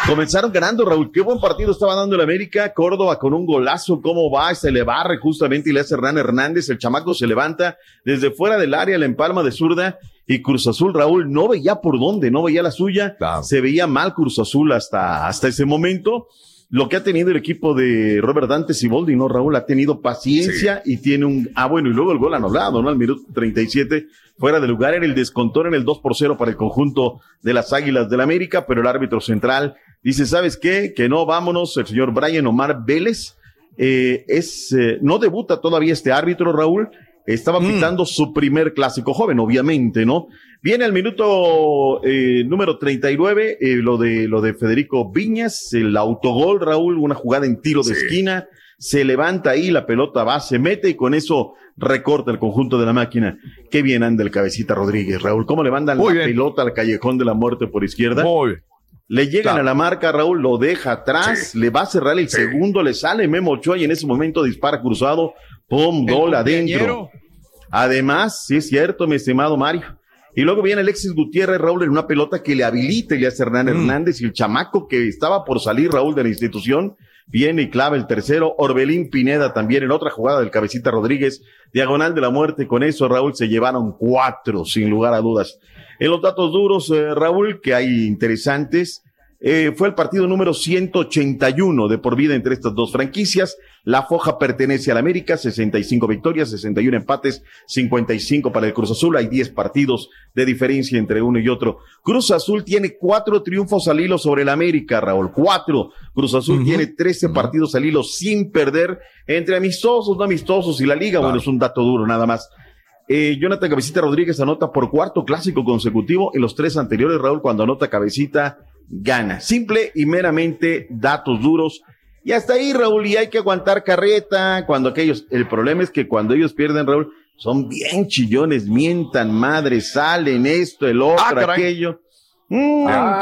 Comenzaron ganando, Raúl. Qué buen partido estaba dando el América. Córdoba con un golazo. ¿Cómo va? Se le barre justamente y le hace Hernán Hernández. El chamaco se levanta desde fuera del área, la empalma de zurda. Y Cruz Azul, Raúl, no veía por dónde, no veía la suya. Se veía mal Cruz Azul hasta, hasta ese momento. Lo que ha tenido el equipo de Robert Dante Siboldi, ¿no, Raúl? Ha tenido paciencia y tiene un. Ah, bueno, y luego el gol anulado, ¿no? Al minuto 37, fuera de lugar, era el descontón en el 2 por 0 para el conjunto de las Águilas del América, pero el árbitro central dice: ¿Sabes qué? Que no, vámonos. El señor Brian Omar Vélez eh, es, eh, no debuta todavía este árbitro, Raúl. Estaba pitando su primer clásico joven, obviamente, ¿no? Viene al minuto eh, número 39, eh, lo de lo de Federico Viñas, el autogol, Raúl, una jugada en tiro de esquina, se levanta ahí, la pelota va, se mete y con eso recorta el conjunto de la máquina. Qué bien anda el cabecita Rodríguez, Raúl, cómo le mandan la pelota al callejón de la muerte por izquierda. Le llegan Claro. a la marca, Raúl, lo deja atrás, le va a cerrar el segundo, le sale Memo Ochoa y en ese momento dispara cruzado, pum, gol adentro. Además, sí es cierto, mi estimado Mario. Y luego viene Alexis Gutiérrez, Raúl, en una pelota que le habilita y le hace Hernán Hernández y el chamaco que estaba por salir, Raúl, de la institución, viene y clava el tercero. Orbelín Pineda también en otra jugada del cabecita Rodríguez, diagonal de la muerte. Con eso, Raúl, se llevaron cuatro, sin lugar a dudas. En los datos duros, eh, Raúl, que hay interesantes, eh, fue el partido número 181 de por vida entre estas dos franquicias. La Foja pertenece al América, 65 victorias, 61 empates, 55 para el Cruz Azul. Hay 10 partidos de diferencia entre uno y otro. Cruz Azul tiene cuatro triunfos al hilo sobre el América, Raúl. Cuatro. Cruz Azul tiene 13 partidos al hilo sin perder entre amistosos, no amistosos y la liga. Bueno, es un dato duro nada más. Eh, Jonathan Cabecita Rodríguez anota por cuarto clásico consecutivo. En los tres anteriores, Raúl, cuando anota Cabecita, gana. Simple y meramente datos duros. Y hasta ahí, Raúl, y hay que aguantar carreta. Cuando aquellos, el problema es que cuando ellos pierden, Raúl, son bien chillones, mientan, madre, salen esto, el otro, Ah, aquello. Mm, Ah.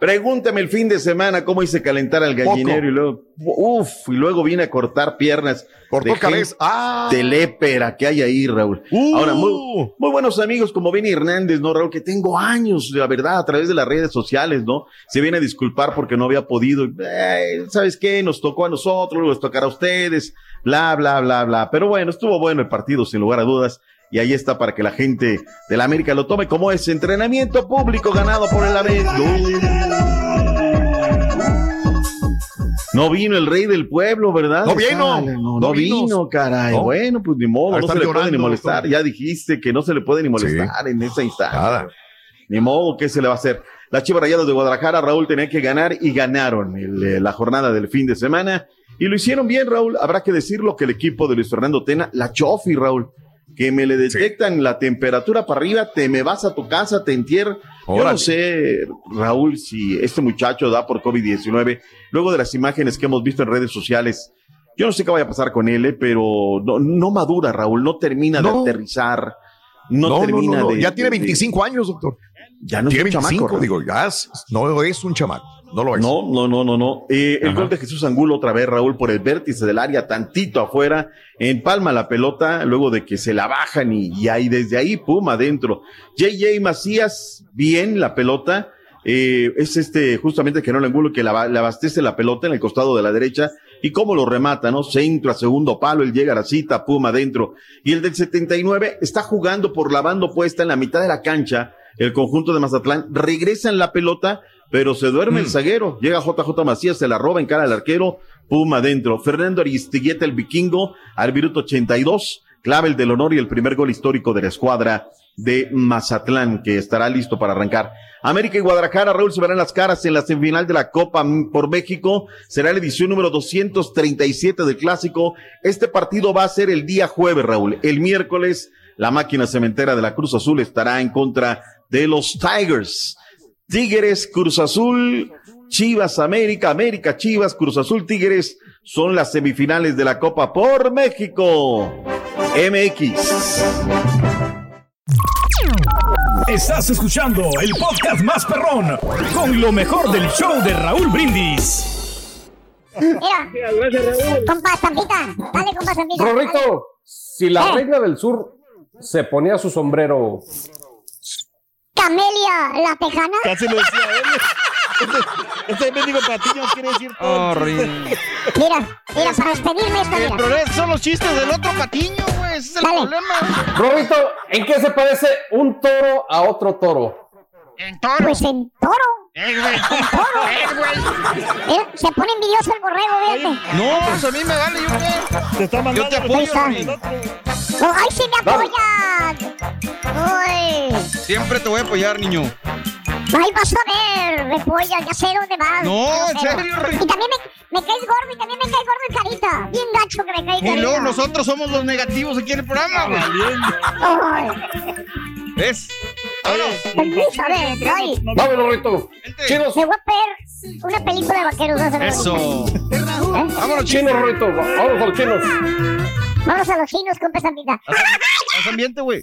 Pregúntame el fin de semana cómo hice calentar al gallinero y luego, uff, y luego vine a cortar piernas. Cortó cabeza. Ah. de lépera que hay ahí, Raúl. Ahora, muy, muy buenos amigos como Benny Hernández, ¿no, Raúl? Que tengo años, la verdad, a través de las redes sociales, ¿no? Se viene a disculpar porque no había podido. Eh, ¿Sabes qué? Nos tocó a nosotros, luego les tocará a ustedes, bla, bla, bla, bla. Pero bueno, estuvo bueno el partido, sin lugar a dudas. Y ahí está para que la gente de la América lo tome como es entrenamiento público ganado por el América. No vino el rey del pueblo, ¿verdad? No vino. No, No no vino. caray. No. Bueno, pues ni modo, no se le puede ni molestar. doctor. Ya dijiste que no se le puede ni molestar en esa instancia. Ni modo, ¿qué se le va a hacer? Las Chivas Rayadas de Guadalajara, Raúl, tenía que ganar y ganaron el, eh, la jornada del fin de semana. Y lo hicieron bien, Raúl. Habrá que decirlo que el equipo de Luis Fernando Tena, la Chofi, Raúl, que me le detectan la temperatura para arriba, te me vas a tu casa, te entierran. Yo no sé, Raúl, si este muchacho da por COVID-19, luego de las imágenes que hemos visto en redes sociales. Yo no sé qué vaya a pasar con él, eh, pero no, no madura, Raúl, no termina No. de aterrizar. No, No, termina de. Ya tiene de- 25 años, doctor. Ya no es tiene un chamaco, 25, Raúl. digo, ya es- no es un chamaco. No lo es. No, no, no, no, no. Eh, el gol de Jesús Angulo otra vez, Raúl, por el vértice del área, tantito afuera, empalma la pelota, luego de que se la bajan y, y ahí desde ahí, pum, adentro. JJ Macías, bien la pelota. eh, es este, justamente que no Angulo que la- le abastece la pelota en el costado de la derecha y cómo lo remata, ¿no? Centro a segundo palo, él llega a la cita, pum, adentro. Y el del 79 está jugando por la banda opuesta en la mitad de la cancha, el conjunto de Mazatlán, regresa en la pelota, pero se duerme el zaguero. Llega JJ Macías, se la roba en cara al arquero, pum, adentro. Fernando Aristigueta, el vikingo, al minuto 82, clave el del honor y el primer gol histórico de la escuadra de Mazatlán, que estará listo para arrancar. América y Guadalajara, Raúl, se verán las caras en la semifinal de la Copa por México. Será la edición número 237 del Clásico. Este partido va a ser el día jueves, Raúl. El miércoles, la máquina cementera de la Cruz Azul estará en contra de los Tigers. Tigres, Cruz Azul, Chivas, América, América, Chivas, Cruz Azul, Tigres son las semifinales de la Copa por México. MX. Estás escuchando el podcast más perrón con lo mejor del show de Raúl Brindis. Mira. Compa Zampita. Dale, compa Zampita. Rorrito, si la Eh. reina del sur se ponía su sombrero, Camelia, la tejana. Casi lo decía él. Este, este mendigo patiño quiere decir todo. Horrible. Mira, mira, para despedirme esta, El problema son los chistes del otro patiño, güey. Ese es el Dale. problema. Rorrito, ¿en qué se parece un toro a otro toro? En toro. Pues en toro. Eh, güey. Eh, güey. Se pone envidioso el borrego, fíjate. No, pues a mí me vale, ¿yo qué? Te está Yo mandando te apoyo. Oh, ¡Ay, sí me apoyan! ¡Uy! Siempre te voy a apoyar, niño. ¡Ay, vas a ver! Me apoyan, ya sé dónde vas. No, en serio, Rey. Y también me, me caes gordo y también me caes gordo en carita. Bien gacho que me caes Y carita. luego nosotros somos los negativos aquí en el programa, güey. ¿Ves? A ver, ay. Vamos, Rorrito. Chinos, Me voy a ver una película de vaqueros. vas a. Eso. ¿Eh? Vámonos, chinos, Rorrito. Vamos a los chinos. Vamos a los chinos, compa Zampita. Haz ambiente, güey.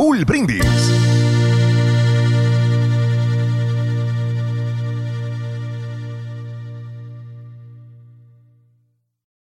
Raúl Brindis.